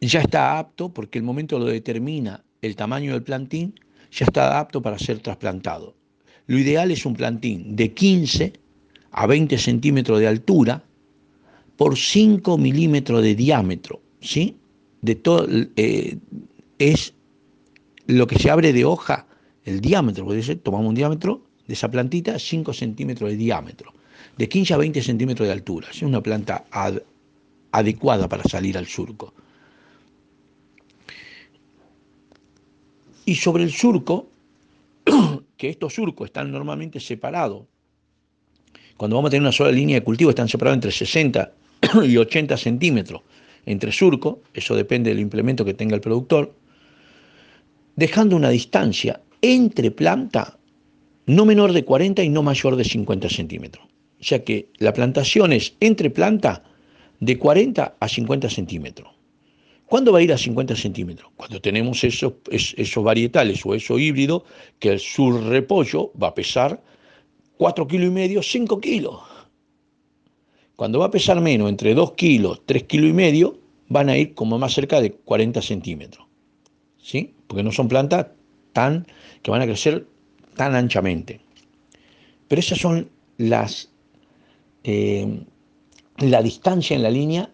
ya está apto, porque el momento lo determina el tamaño del plantín, ya está apto para ser trasplantado. Lo ideal es un plantín de 15 a 20 centímetros de altura por 5 milímetros de diámetro, ¿sí? De todo, eh, es lo que se abre de hoja, el diámetro, puede ser, tomamos un diámetro de esa plantita, 5 centímetros de diámetro, de 15 a 20 centímetros de altura, es una planta adecuada para salir al surco. Y sobre el surco, [CLEARS THROAT] que estos surcos están normalmente separados, cuando vamos a tener una sola línea de cultivo están separados entre 60 [CLEARS THROAT] y 80 centímetros entre surco, eso depende del implemento que tenga el productor, dejando una distancia entre planta no menor de 40 y no mayor de 50 centímetros. O sea que la plantación es entre planta de 40 a 50 centímetros. ¿Cuándo va a ir a 50 centímetros? Cuando tenemos esos, esos varietales o eso híbrido, que el surrepollo va a pesar 4 kilos y medio, 5 kilos. Cuando va a pesar menos, entre 2 kilos, 3 kilos y medio, van a ir como más cerca de 40 centímetros. ¿Sí? Porque no son plantas tan, que van a crecer tan anchamente. Pero esas son las, eh, la distancia en la línea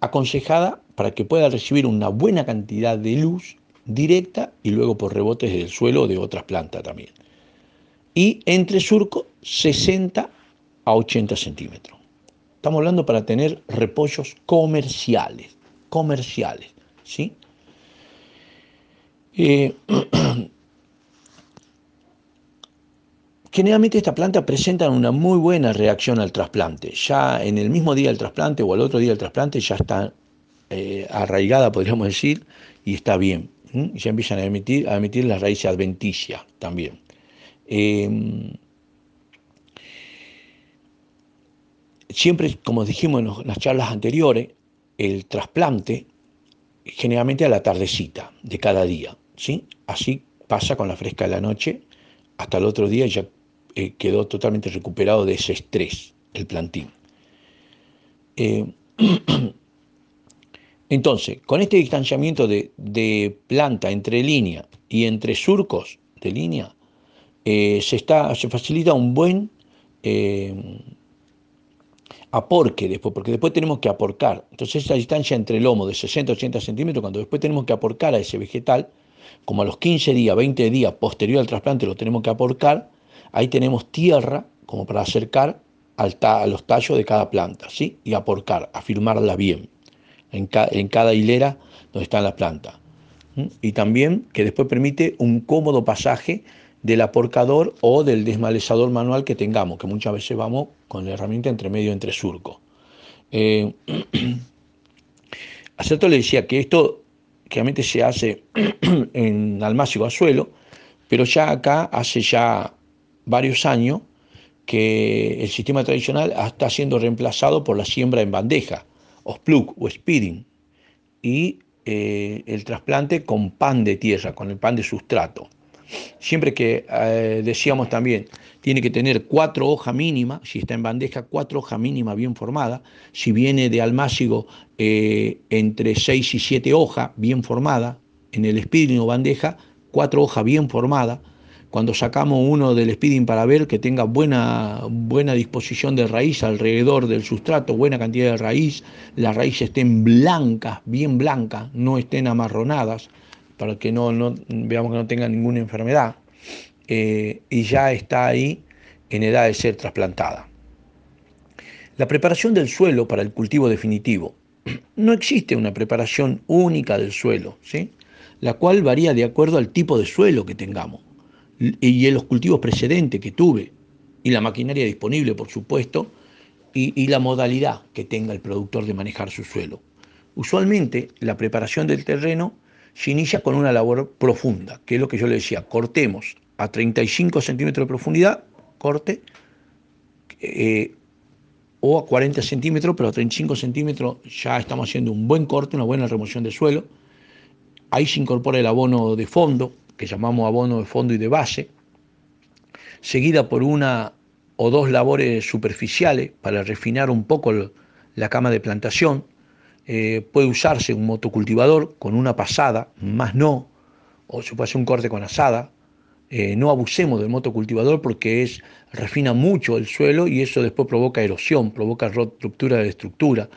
aconsejada para que pueda recibir una buena cantidad de luz directa y luego por rebotes del suelo de otras plantas también. Y entre surco 60 a 80 centímetros. Estamos hablando para tener repollos comerciales, comerciales, ¿sí? Eh, [CLEARS THROAT] generalmente esta planta presenta una muy buena reacción al trasplante. Ya en el mismo día del trasplante o al otro día del trasplante ya está eh, arraigada, podríamos decir, y está bien. Ya empiezan a emitir, a emitir las raíces adventicias también. Em, siempre, como dijimos en las charlas anteriores, el trasplante generalmente a la tardecita de cada día, ¿sí? Así pasa con la fresca de la noche, hasta el otro día ya eh, quedó totalmente recuperado de ese estrés, el plantín. Eh, [CLEARS THROAT] entonces, con este distanciamiento de, planta entre línea y entre surcos de línea, eh, se, está, se facilita un buen aporque después, porque después tenemos que aporcar. Entonces esa distancia entre el lomo de 60-80 centímetros, cuando después tenemos que aporcar a ese vegetal, como a los 15 días, 20 días posterior al trasplante lo tenemos que aporcar, ahí tenemos tierra como para acercar a los tallos de cada planta, ¿sí? Y aporcar, afirmarla bien en, en cada hilera donde están las plantas. Y también que después permite un cómodo pasaje del aporcador o del desmalezador manual que tengamos, que muchas veces vamos con la herramienta entre medio, entre surco. Eh, [CLEARS THROAT] le decía que esto realmente se hace [CLEARS THROAT] en almácigo a suelo, pero ya acá hace ya varios años que el sistema tradicional está siendo reemplazado por la siembra en bandeja, o splug o speeding, y eh, el trasplante con pan de tierra, con el pan de sustrato. Siempre que eh, decíamos también, tiene que tener cuatro hojas mínimas, si está en bandeja, cuatro hojas mínimas bien formadas. Si viene de almácigo, eh, entre seis y siete hojas bien formadas. En el speeding o bandeja, cuatro hojas bien formadas. Cuando sacamos uno del speeding para ver que tenga buena, buena disposición de raíz alrededor del sustrato, buena cantidad de raíz, las raíces estén blancas, bien blancas, no estén amarronadas para que no, veamos que no tenga ninguna enfermedad, eh, y ya está ahí en edad de ser trasplantada. La preparación del suelo para el cultivo definitivo. [CLEARS THROAT] No existe una preparación única del suelo, ¿sí? la cual varía de acuerdo al tipo de suelo que tengamos y en los cultivos precedentes que tuve, y la maquinaria disponible, por supuesto, y, la modalidad que tenga el productor de manejar su suelo. Usualmente la preparación del terreno se inicia con una labor profunda, que es lo que yo le decía, cortemos a 35 centímetros de profundidad, corte, eh, o a 40 centímetros, pero a 35 centímetros ya estamos haciendo un buen corte, una buena remoción de suelo. Ahí se incorpora el abono de fondo, que llamamos abono de fondo y de base, seguida por una o dos labores superficiales para refinar un poco la cama de plantación, eh, puede usarse un motocultivador con una pasada, más no, o se puede hacer un corte con asada. Eh, no abusemos del motocultivador porque es, refina mucho el suelo y eso después provoca erosión, provoca ruptura de estructura.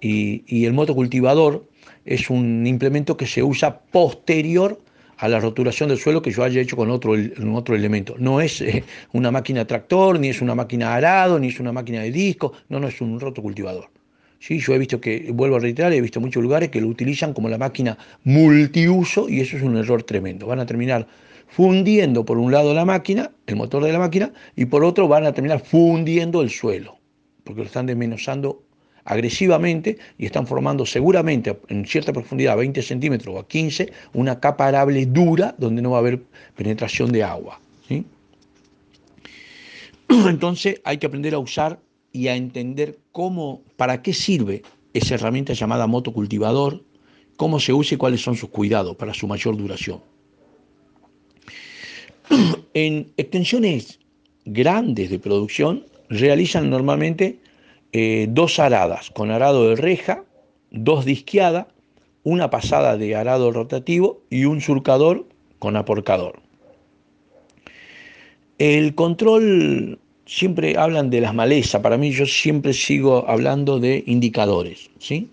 Y, y el motocultivador es un implemento que se usa posterior a la roturación del suelo que yo haya hecho con otro, otro elemento. No es eh, una máquina tractor, ni es una máquina arado, ni es una máquina de disco, no, no es un rotocultivador. ¿sí? Yo he visto que, vuelvo a reiterar, he visto muchos lugares que lo utilizan como la máquina multiuso y eso es un error tremendo. Van a terminar fundiendo por un lado la máquina, el motor de la máquina, y por otro van a terminar fundiendo el suelo, porque lo están desmenuzando agresivamente y están formando seguramente en cierta profundidad, 20 centímetros o a 15, una capa arable dura donde no va a haber penetración de agua. [CLEARS THROAT] Entonces hay que aprender a usar y a entender cómo, para qué sirve esa herramienta llamada motocultivador, cómo se usa y cuáles son sus cuidados para su mayor duración. [CLEARS THROAT] En extensiones grandes de producción realizan normalmente eh, dos aradas con arado de reja, dos disqueadas, una pasada de arado rotativo y un surcador con aporcador. El control siempre hablan de las malezas, para mí yo siempre sigo hablando de indicadores, ¿sí?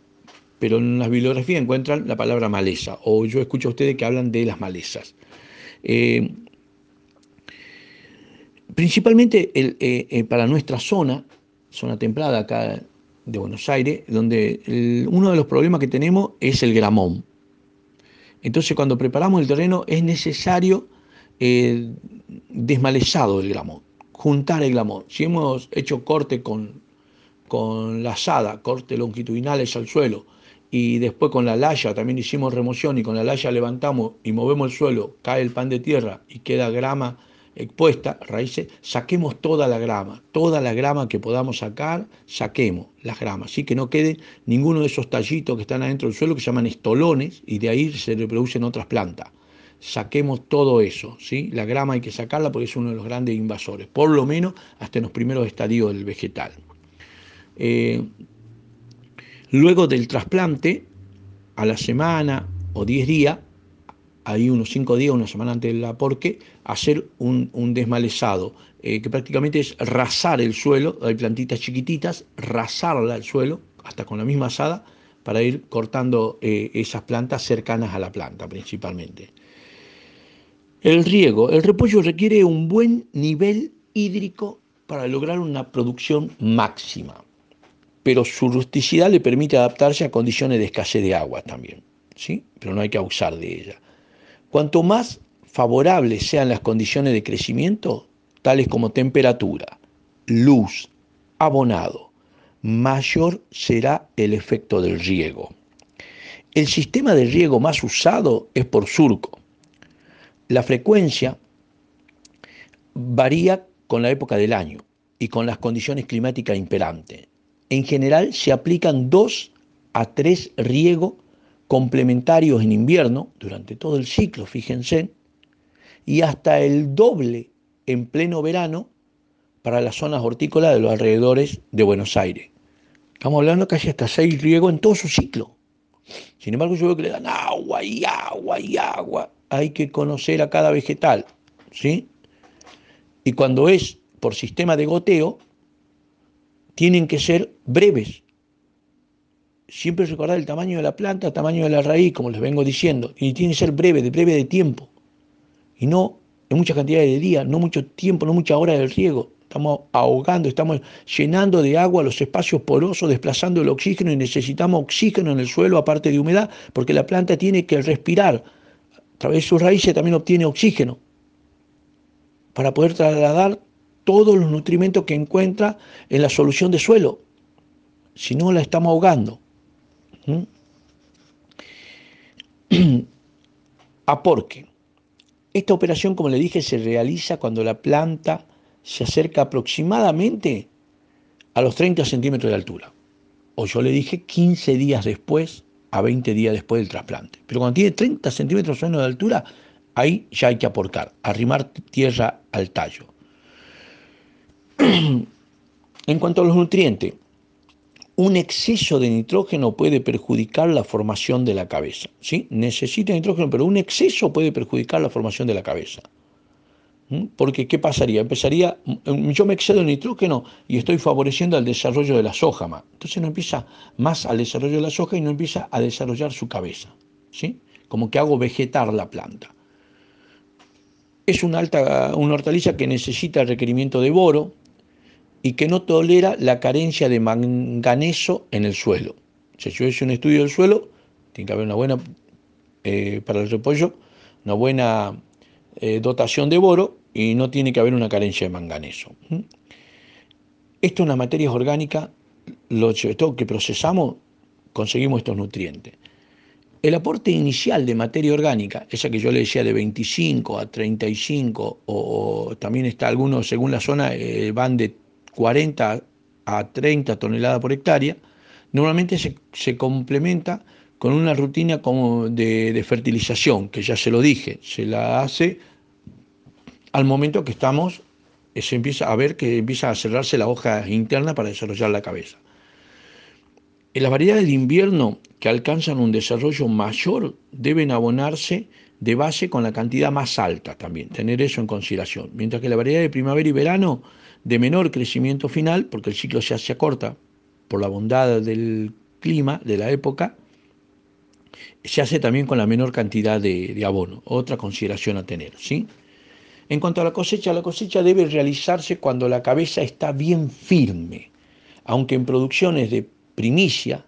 Pero en las bibliografías encuentran la palabra maleza, o yo escucho a ustedes que hablan de las malezas. Eh, principalmente eh, para nuestra zona, zona templada acá de Buenos Aires, donde uno de los problemas que tenemos es el gramón. Entonces cuando preparamos el terreno es necesario desmalezado el gramón juntar el glamour. Si hemos hecho corte con con la asada, corte longitudinales al suelo, y después con la laya también hicimos remoción y con la laya levantamos y movemos el suelo, cae el pan de tierra y queda grama expuesta, raíces, saquemos toda la grama, toda la grama que podamos sacar, saquemos las gramas, así que no quede ninguno de esos tallitos que están adentro del suelo que se llaman estolones y de ahí se reproducen otras plantas. Saquemos todo eso, ¿sí? La grama hay que sacarla porque es uno de los grandes invasores, por lo menos hasta en los primeros estadios del vegetal. Eh, luego del trasplante, a la semana o 10 días, ahí unos 5 días, una semana antes del aporque, hacer un, desmalezado, eh, que prácticamente es rasar el suelo, hay plantitas chiquititas, rasarla el suelo, hasta con la misma asada, para ir cortando eh, esas plantas cercanas a la planta principalmente. El riego. El repollo requiere un buen nivel hídrico para lograr una producción máxima pero su rusticidad le permite adaptarse a condiciones de escasez de agua también, ¿sí? pero no hay que abusar de ella. Cuanto más favorables sean las condiciones de crecimiento, tales como temperatura, luz, abonado, mayor será el efecto del riego. El sistema de riego más usado es por surco. La frecuencia varía con la época del año y con las condiciones climáticas imperantes en general se aplican dos a tres riegos complementarios en invierno, durante todo el ciclo, fíjense, y hasta el doble en pleno verano para las zonas hortícolas de los alrededores de Buenos Aires. Estamos hablando casi hasta seis riegos en todo su ciclo. Sin embargo, yo veo que le dan agua y agua y agua. Hay que conocer a cada vegetal, ¿sí? Y cuando es por sistema de goteo, tienen que ser breves. Siempre recordar el tamaño de la planta, tamaño de la raíz, como les vengo diciendo, y tiene que ser breve, de breve de tiempo. Y no en muchas cantidades de días, no mucho tiempo, no muchas horas del riego. Estamos ahogando, estamos llenando de agua los espacios porosos, desplazando el oxígeno y necesitamos oxígeno en el suelo aparte de humedad, porque la planta tiene que respirar. A través de sus raíces también obtiene oxígeno para poder trasladar todos los nutrimentos que encuentra en la solución de suelo. Si no, la estamos ahogando. ¿Mm? [CLEARS THROAT] Aporque. Esta operación, como le dije, se realiza cuando la planta se acerca aproximadamente a los 30 centímetros de altura. O yo le dije 15 días después a 20 días después del trasplante. Pero cuando tiene 30 centímetros menos de altura, ahí ya hay que aporcar, arrimar tierra al tallo [CLEARS THROAT] en cuanto a los nutrientes, un exceso de nitrógeno puede perjudicar la formación de la cabeza. ¿sí? Necesita nitrógeno, pero un exceso puede perjudicar la formación de la cabeza. ¿Mm? Porque, ¿qué pasaría? Empezaría, mm, yo me excedo de nitrógeno y estoy favoreciendo al desarrollo de la soja más. Entonces no empieza más al desarrollo de la soja y no empieza a desarrollar su cabeza. ¿sí? Como que hago vegetar la planta. Es una, alta, una hortaliza que necesita requerimiento de boro, y que no tolera la carencia de manganeso en el suelo. Si yo hice un estudio del suelo, tiene que haber una buena, eh, para el repollo, una buena eh, dotación de boro y no tiene que haber una carencia de manganeso. Esto en las materias orgánicas, lo que procesamos, conseguimos estos nutrientes. El aporte inicial de materia orgánica, esa que yo le decía de 25 a 35, o, también está algunos, según la zona, eh, van de 40 a 30 toneladas por hectárea, normalmente se, complementa con una rutina como de, fertilización, que ya se lo dije, se la hace al momento que estamos, se empieza a ver que empieza a cerrarse la hoja interna para desarrollar la cabeza. En las variedades de invierno que alcanzan un desarrollo mayor deben abonarse de base con la cantidad más alta también, tener eso en consideración. Mientras que la variedad de primavera y verano de menor crecimiento final, porque el ciclo se hace corta por la bondad del clima de la época, se hace también con la menor cantidad de, abono, otra consideración a tener. ¿sí? En cuanto a la cosecha, la cosecha debe realizarse cuando la cabeza está bien firme, aunque en producciones de primicia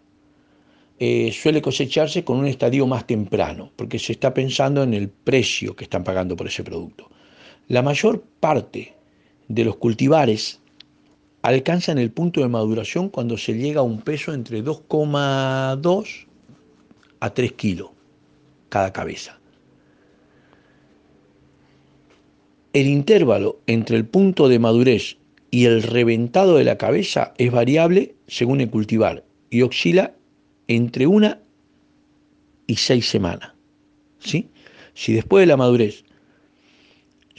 eh, suele cosecharse con un estadio más temprano, porque se está pensando en el precio que están pagando por ese producto. La mayor parte de los cultivares alcanzan el punto de maduración cuando se llega a un peso entre 2,2 a 3 kilos cada cabeza. El intervalo entre el punto de madurez y el reventado de la cabeza es variable según el cultivar y oscila entre una y seis semanas. ¿sí? Si después de la madurez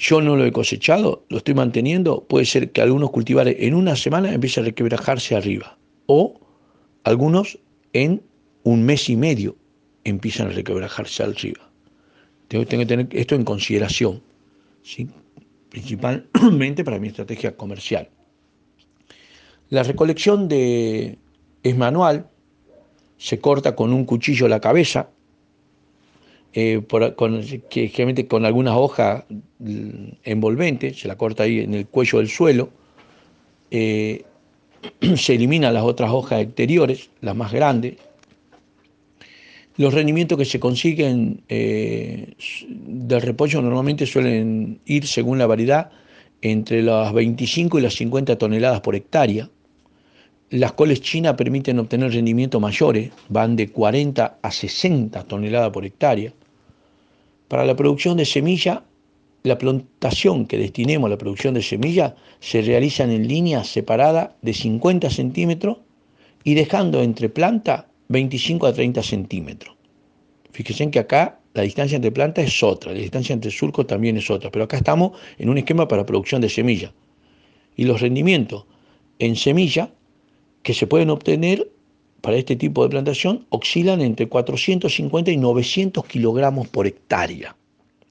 yo no lo he cosechado, lo estoy manteniendo, puede ser que algunos cultivares en una semana empiecen a requebrajarse arriba o algunos en un mes y medio empiezan a requebrajarse arriba. Tengo, que tener esto en consideración, ¿sí? principalmente para mi estrategia comercial. La recolección de, es manual, se corta con un cuchillo la cabeza, eh, con, que, generalmente con algunas hojas envolventes, se la corta ahí en el cuello del suelo, eh, [CLEARS THROAT] se eliminan las otras hojas exteriores, las más grandes. Los rendimientos que se consiguen eh, del repollo normalmente suelen ir, según la variedad, entre las 25 y las 50 toneladas por hectárea. Las coles chinas permiten obtener rendimientos mayores, van de 40 a 60 toneladas por hectárea. Para la producción de semilla, la plantación que destinemos a la producción de semilla se realiza en líneas separadas de 50 centímetros y dejando entre planta 25 a 30 centímetros. Fíjense que acá la distancia entre plantas es otra, la distancia entre surcos también es otra, pero acá estamos en un esquema para producción de semilla. Y los rendimientos en semilla que se pueden obtener para este tipo de plantación oscilan entre 450 y 900 kilogramos por hectárea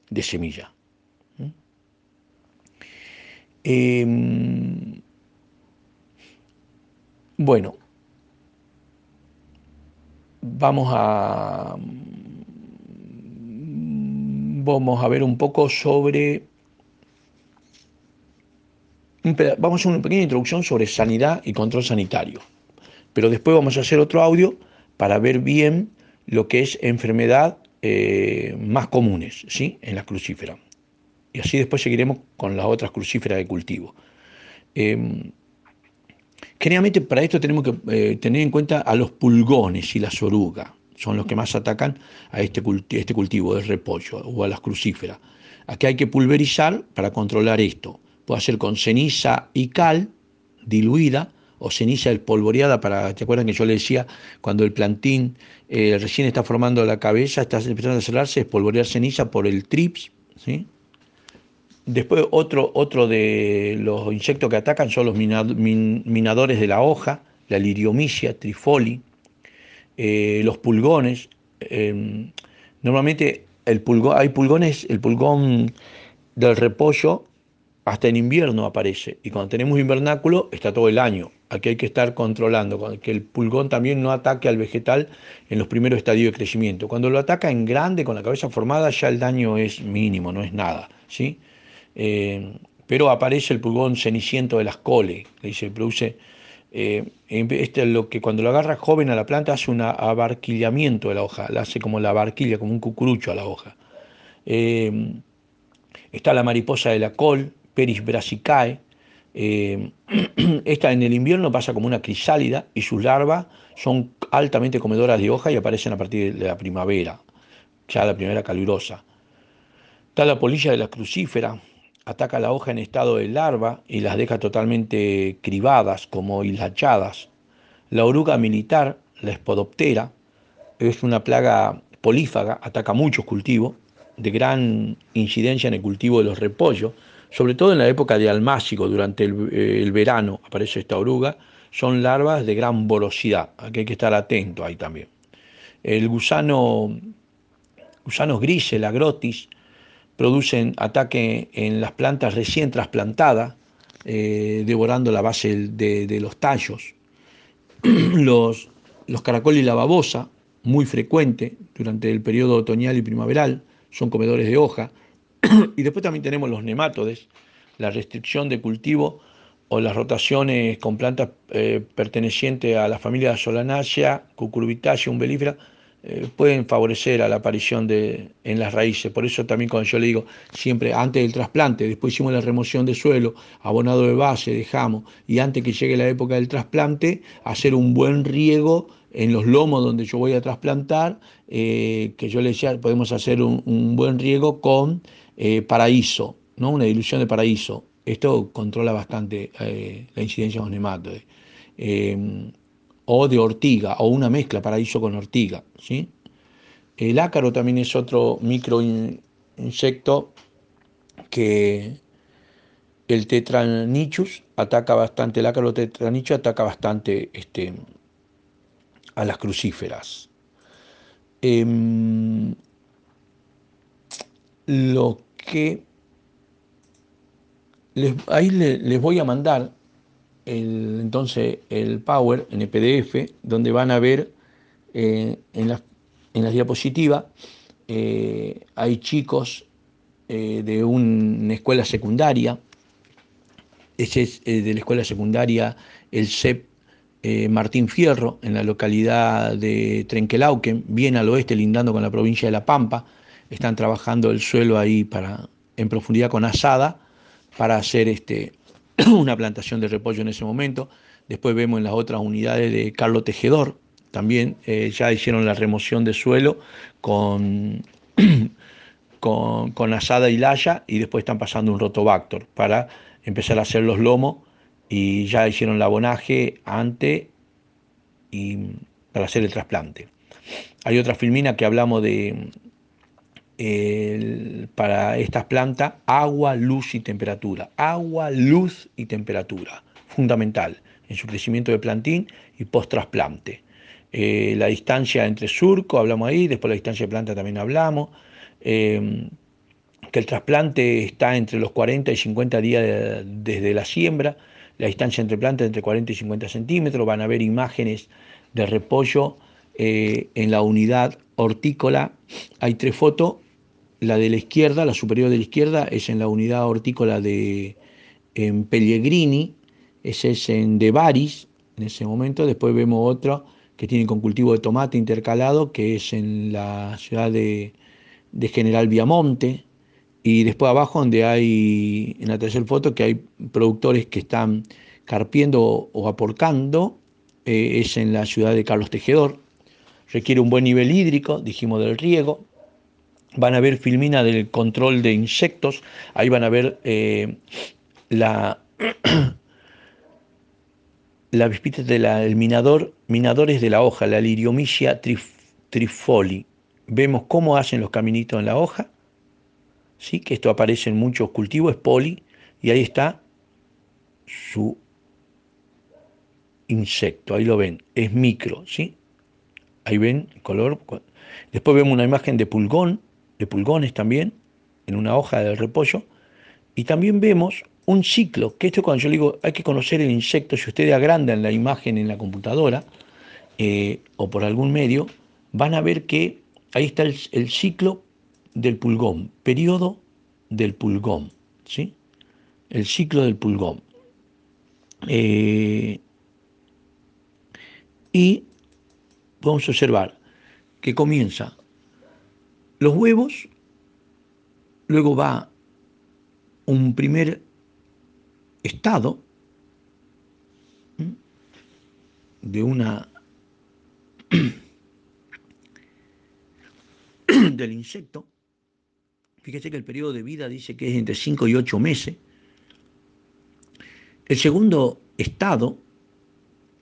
de semilla. ¿Mm? Em, bueno, vamos a, vamos a ver un poco sobre... Vamos a hacer una pequeña introducción sobre sanidad y control sanitario. Pero después vamos a hacer otro audio para ver bien lo que es enfermedad eh, más comunes ¿sí? en las crucíferas. Y así después seguiremos con las otras crucíferas de cultivo. Eh, generalmente para esto tenemos que eh, tener en cuenta a los pulgones y las orugas. Son los que más atacan a este, este cultivo de repollo o a las crucíferas. Aquí hay que pulverizar para controlar esto. Puede ser con ceniza y cal diluida o ceniza polvoreada para, ¿te acuerdan que yo le decía, cuando el plantín eh, recién está formando la cabeza, está empezando a cerrarse, espolvorear ceniza por el trips, ¿sí? Después otro, otro de los insectos que atacan son los minadores de la hoja, la liriomicia, trifoli, eh, los pulgones. Em, normalmente el hay pulgones, el pulgón del repollo hasta en invierno aparece y cuando tenemos invernáculo está todo el año. Aquí hay que estar controlando, que el pulgón también no ataque al vegetal en los primeros estadios de crecimiento. Cuando lo ataca en grande, con la cabeza formada, ya el daño es mínimo, no es nada. ¿sí? Eh, pero aparece el pulgón ceniciento de las coles, que se produce, eh, este es lo que cuando lo agarra joven a la planta hace un abarquillamiento de la hoja, la hace como la barquilla, como un cucurucho a la hoja. Eh, está la mariposa de la col, Peris brassicae, eh, [CLEARS THROAT] esta en el invierno pasa como una crisálida y sus larvas son altamente comedoras de hoja y aparecen a partir de la primavera, ya la primavera calurosa. Está la polilla de la crucífera, ataca la hoja en estado de larva y las deja totalmente cribadas, como hilachadas. La oruga militar, la espodoptera, es una plaga polífaga, ataca muchos cultivos, de gran incidencia en el cultivo de los repollos, sobre todo en la época de almácigo, durante eh, el, verano aparece esta oruga, son larvas de gran vorosidad, aquí hay que estar atento ahí también. El gusano, gusanos grises, la grotis, producen ataque en las plantas recién trasplantadas, eh, devorando la base de, los tallos. [CLEARS THROAT] los, los caracoles y la babosa, muy frecuente durante el periodo otoñal y primaveral, son comedores de hoja. [CLEARS THROAT] y después también tenemos los nemátodes, la restricción de cultivo o las rotaciones con plantas eh, pertenecientes a la familia Solanaceae, Cucurbitaceae, umbelífera, eh, pueden favorecer a la aparición de, en las raíces. Por eso también cuando yo le digo siempre antes del trasplante, después hicimos la remoción de suelo, abonado de base, dejamos, y antes que llegue la época del trasplante, hacer un buen riego en los lomos donde yo voy a trasplantar, eh, que yo le decía, podemos hacer un, buen riego con eh, paraíso, ¿no? una dilución de paraíso. Esto controla bastante la incidencia de los nematodes o de ortiga, o una mezcla paraíso con ortiga. ¿sí? El ácaro también es otro micro insecto que el tetranichus ataca bastante, el ácaro tetranichus ataca bastante este, a las crucíferas. Em, lo que ahí les voy a mandar entonces el Power en el PDF, donde van a ver eh, en, las, en diapositivas, eh, hay chicos eh, de una escuela secundaria, ese es de la escuela secundaria el CEP Martín Fierro, en la localidad de Trenquelauquen, bien al oeste, lindando con la provincia de La Pampa, están trabajando el suelo ahí para, en profundidad con asada para hacer este, [CLEARS THROAT] una plantación de repollo en ese momento. Después vemos en las otras unidades de Carlos Tejedor, también eh, ya hicieron la remoción de suelo con, [CLEARS THROAT] con, asada y laya y después están pasando un rotobactor para empezar a hacer los lomos y ya hicieron el abonaje antes y para hacer el trasplante. Hay otra filmina que hablamos de, para estas plantas agua, luz y temperatura. Agua, luz y temperatura, fundamental en su crecimiento de plantín y post-trasplante. Eh, la distancia entre surco, hablamos ahí, después la distancia de planta también hablamos. Em, que el trasplante está entre los 40 y 50 días desde la siembra, la distancia entre plantas entre 40 y 50 centímetros, van a ver imágenes de repollo eh, en la unidad hortícola, hay tres fotos, la de la izquierda, la superior de la izquierda, es en la unidad hortícola de en Pellegrini, ese es en De Baris, en ese momento. Después vemos otro que tiene con cultivo de tomate intercalado, que es en la ciudad de, General Viamonte. Y después abajo, donde hay, en la tercera foto, que hay productores que están carpiendo o aporcando, eh, es en la ciudad de Carlos Tejedor. Requiere un buen nivel hídrico, dijimos del riego, van a ver filmina del control de insectos, ahí van a ver eh, la, [CLEARS THROAT] la del minador, minadores de la hoja, la liriomisia trifoli. Vemos cómo hacen los caminitos en la hoja, ¿sí? que esto aparece en muchos cultivos, es poli, y ahí está su insecto, ahí lo ven, es micro, ¿sí? Ahí ven el color. Después vemos una imagen de pulgón, de pulgones también, en una hoja del repollo, y también vemos un ciclo, que esto cuando yo digo hay que conocer el insecto, si ustedes agrandan la imagen en la computadora eh, o por algún medio, van a ver que ahí está el, ciclo del pulgón, periodo del pulgón, ¿sí? El ciclo del pulgón. Eh, y vamos a observar que comienza los huevos, luego va un primer estado de una [COUGHS] del insecto. Fíjese que el periodo de vida dice que es entre 5 y 8 meses. El segundo estado,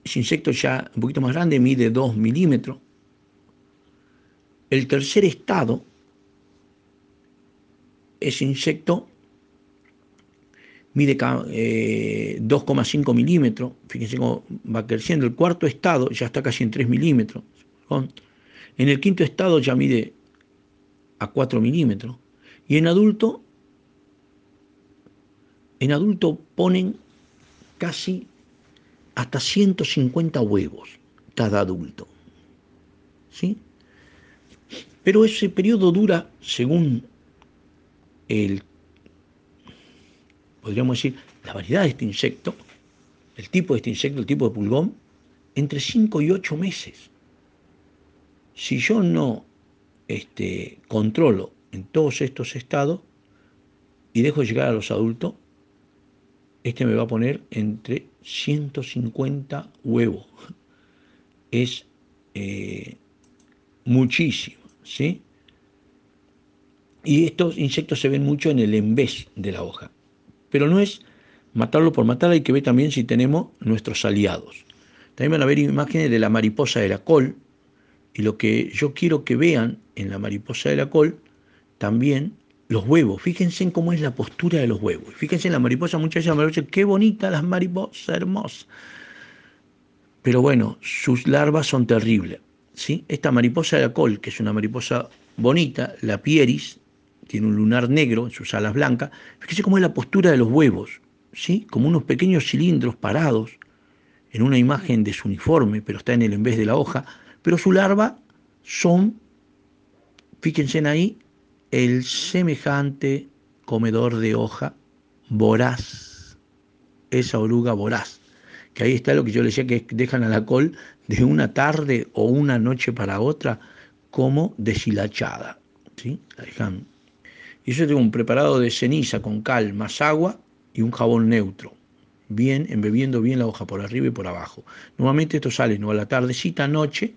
ese insecto ya un poquito más grande, mide 2 milímetros. El tercer estado ese insecto mide 2,5 eh, milímetros, fíjense cómo va creciendo. El cuarto estado ya está casi en 3 milímetros. En el quinto estado ya mide a 4 milímetros. Y en adulto, en adulto ponen casi hasta 150 huevos cada adulto. ¿Sí? Pero ese periodo dura, según el, podríamos decir, la variedad de este insecto, el tipo de este insecto, el tipo de pulgón, entre 5 y 8 meses. Si yo no este, controlo en todos estos estados y dejo llegar a los adultos, este me va a poner entre 150 huevos. Es eh, muchísimo, ¿sí? Y estos insectos se ven mucho en el embés de la hoja. Pero no es matarlo por matar, hay que ver también si tenemos nuestros aliados. También van a ver imágenes de la mariposa de la col, y lo que yo quiero que vean en la mariposa de la col, también los huevos. Fíjense en cómo es la postura de los huevos. Fíjense en la mariposa, muchas veces me dicen, qué bonita las mariposas, hermosas. Pero bueno, sus larvas son terribles. ¿sí? Esta mariposa de la col, que es una mariposa bonita, la pieris, tiene un lunar negro en sus alas blancas. Fíjense cómo es la postura de los huevos, ¿sí? como unos pequeños cilindros parados en una imagen de uniforme, pero está en el en vez de la hoja. Pero su larva son, fíjense ahí, el semejante comedor de hoja voraz, esa oruga voraz, que ahí está lo que yo le decía que dejan a la col de una tarde o una noche para otra como deshilachada. ¿sí? La dejan. Y yo tengo un preparado de ceniza con cal más agua y un jabón neutro, bien, embebiendo bien la hoja por arriba y por abajo. Normalmente esto sale no a la tardecita, noche,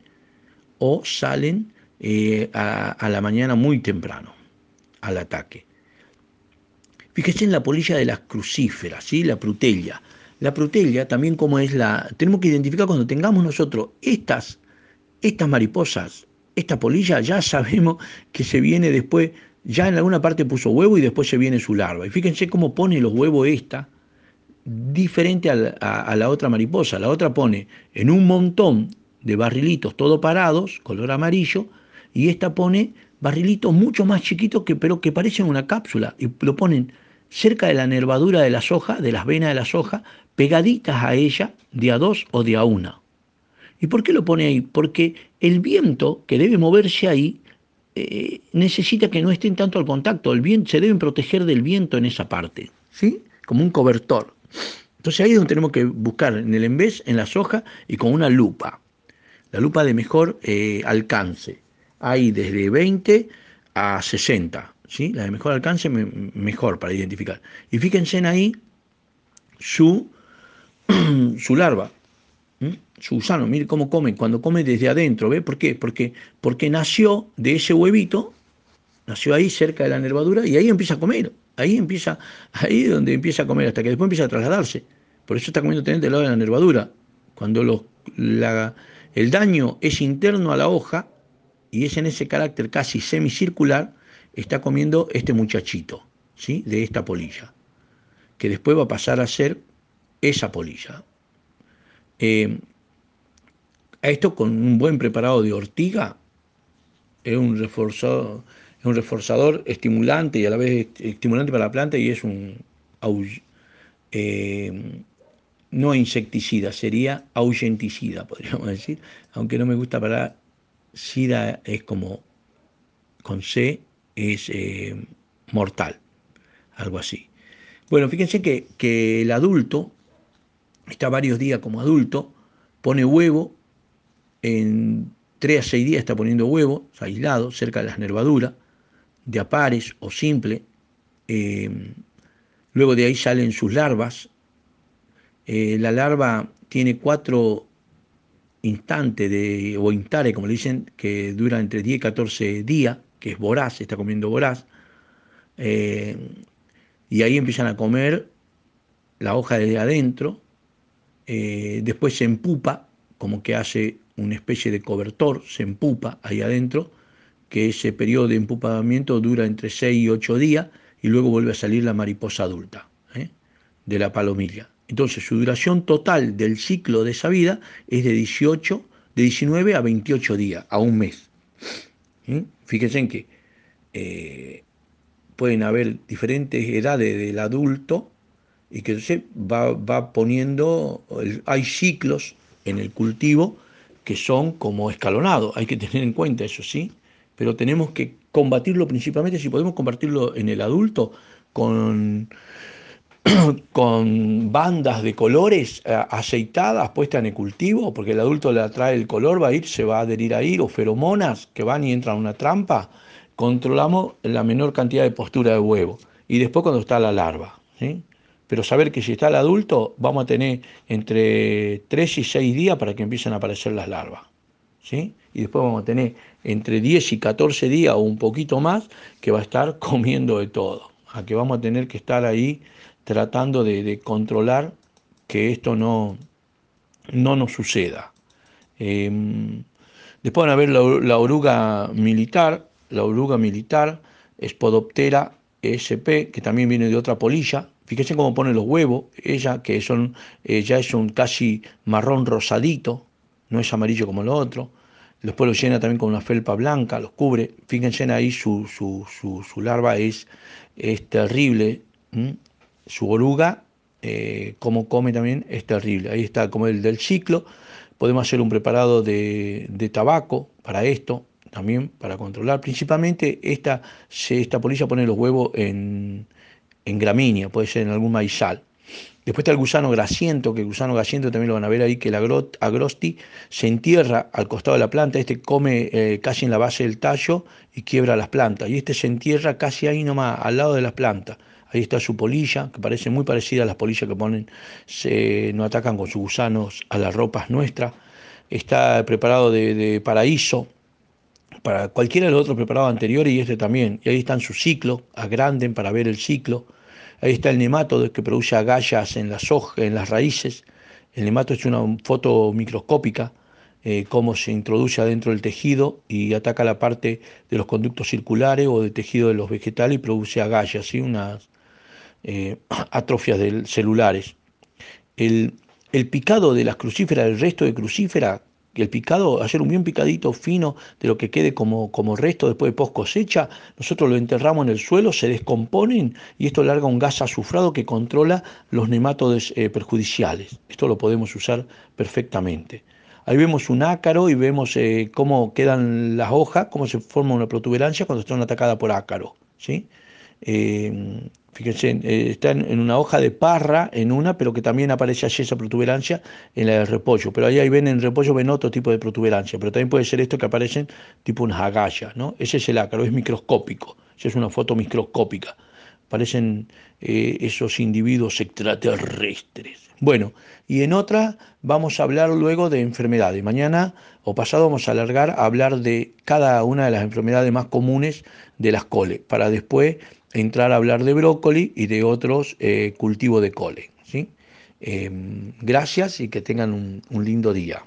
o salen eh, a, la mañana muy temprano al ataque. Fíjese en la polilla de las crucíferas, ¿sí? la prutella. La prutella también como es la... Tenemos que identificar cuando tengamos nosotros estas, estas mariposas, esta polilla, ya sabemos que se viene después, ya en alguna parte puso huevo y después se viene su larva. Y fíjense cómo pone los huevos esta, diferente a la otra mariposa. La otra pone en un montón de barrilitos todo parados, color amarillo, y esta pone barrilitos mucho más chiquitos que, pero que parecen una cápsula, y lo ponen cerca de la nervadura de las hojas, de las venas de las hojas, pegaditas a ella, de a dos o de a una. ¿Y por qué lo pone ahí? Porque el viento que debe moverse ahí eh, necesita que no estén tanto al contacto, el viento, se deben proteger del viento en esa parte, ¿sí? Como un cobertor. Entonces ahí es donde tenemos que buscar en el embés, en las hojas y con una lupa la lupa de mejor eh, alcance. Hay desde 20 a 60, ¿sí? la de mejor alcance mejor para identificar. Y fíjense en ahí su, [CLEARS THROAT] su larva, su gusano, mire cómo come, cuando come desde adentro, ¿ve? ¿Por qué? Porque, porque nació de ese huevito, nació ahí cerca de la nervadura y ahí empieza a comer, ahí empieza, ahí es donde empieza a comer, hasta que después empieza a trasladarse. Por eso está comiendo también del lado de la nervadura. Cuando los, la, el daño es interno a la hoja y es en ese carácter casi semicircular, está comiendo este muchachito, ¿sí? de esta polilla, que después va a pasar a ser esa polilla. Eh, a esto con un buen preparado de ortiga, es un reforzador, es un reforzador estimulante y a la vez estimulante para la planta y es un eh, no insecticida, sería ahuyenticida, podríamos decir, aunque no me gusta para sida es como con C es eh, mortal, algo así. Bueno, fíjense que, que el adulto está varios días como adulto, pone huevo, en 3 a 6 días está poniendo huevo, aislado, cerca de las nervaduras, de apares o simple. Eh, luego de ahí salen sus larvas, eh, la larva tiene cuatro instantes de, o intare, como le dicen, que dura entre 10 y 14 días, que es voraz, está comiendo voraz. Eh, y ahí empiezan a comer la hoja desde adentro, eh, después se empupa, como que hace una especie de cobertor, se empupa ahí adentro, que ese periodo de empupamiento dura entre 6 y 8 días, y luego vuelve a salir la mariposa adulta de la palomilla. Entonces, su duración total del ciclo de esa vida es de 18, de 19 a 28 días, a un mes. ¿Mm? Fíjense en que eh, pueden haber diferentes edades del adulto y que se va, va poniendo, hay ciclos en el cultivo que son como escalonados, hay que tener en cuenta eso, sí, pero tenemos que combatirlo principalmente, si podemos combatirlo en el adulto, con [COUGHS] con bandas de colores eh, aceitadas puestas en el cultivo, porque el adulto le atrae el color, va a ir, se va a adherir a ir, o feromonas que van y entran a una trampa, controlamos la menor cantidad de postura de huevo. Y después cuando está la larva. ¿sí? Pero saber que si está el adulto, vamos a tener entre 3 y 6 días para que empiecen a aparecer las larvas. ¿sí? Y después vamos a tener entre 10 y 14 días o un poquito más que va a estar [LAUGHS] comiendo de todo. A que vamos a tener que estar ahí tratando de, controlar que esto no, no nos suceda. Em, después van a ver la, oruga militar, la oruga militar, Spodoptera SP, que también viene de otra polilla. Fíjense cómo pone los huevos, ella que son, ya es un casi marrón rosadito, no es amarillo como lo otro. Después lo llena también con una felpa blanca, los cubre. Fíjense ahí, su, su, larva es, es terrible su oruga, eh, como come también, es terrible. Ahí está como el del ciclo. Podemos hacer un preparado de, tabaco para esto, también para controlar. Principalmente esta, esta polilla pone los huevos en, en gramínea, puede ser en algún maizal. Después está el gusano grasiento, que el gusano grasiento también lo van a ver ahí, que el agrosti se entierra al costado de la planta, este come eh, casi en la base del tallo y quiebra las plantas, y este se entierra casi ahí nomás, al lado de las plantas. Ahí está su polilla, que parece muy parecida a las polillas que ponen, se, no atacan con sus gusanos a las ropas nuestras. Está preparado de, paraíso, para cualquiera de los otros preparados anteriores y este también. Y ahí están su ciclo, agranden para ver el ciclo. Ahí está el nemato que produce agallas en las hojas, en las raíces. El nemato es una foto microscópica, eh, cómo se introduce adentro del tejido y ataca la parte de los conductos circulares o del tejido de los vegetales y produce agallas, ¿sí? unas eh, [CLEARS THROAT] atrofias del, celulares. El, picado de las crucíferas, el resto de crucífera, el picado, hacer un bien picadito fino de lo que quede como, como resto después de post cosecha, nosotros lo enterramos en el suelo, se descomponen y esto larga un gas azufrado que controla los nematodes eh, perjudiciales. Esto lo podemos usar perfectamente. Ahí vemos un ácaro y vemos eh, cómo quedan las hojas, cómo se forma una protuberancia cuando están atacadas por ácaro. ¿sí? Fíjense, eh, está en, una hoja de parra, en una, pero que también aparece allí esa protuberancia en la de repollo. Pero ahí, ahí ven en repollo ven otro tipo de protuberancia, pero también puede ser esto que aparecen tipo unas agallas, ¿no? Ese es el ácaro, es microscópico, esa es una foto microscópica. Parecen eh, esos individuos extraterrestres. Bueno, y en otra vamos a hablar luego de enfermedades. Mañana o pasado vamos a alargar a hablar de cada una de las enfermedades más comunes de las coles, para después entrar a hablar de brócoli y de otros eh, cultivos de cole. ¿sí? Em, gracias y que tengan un lindo día.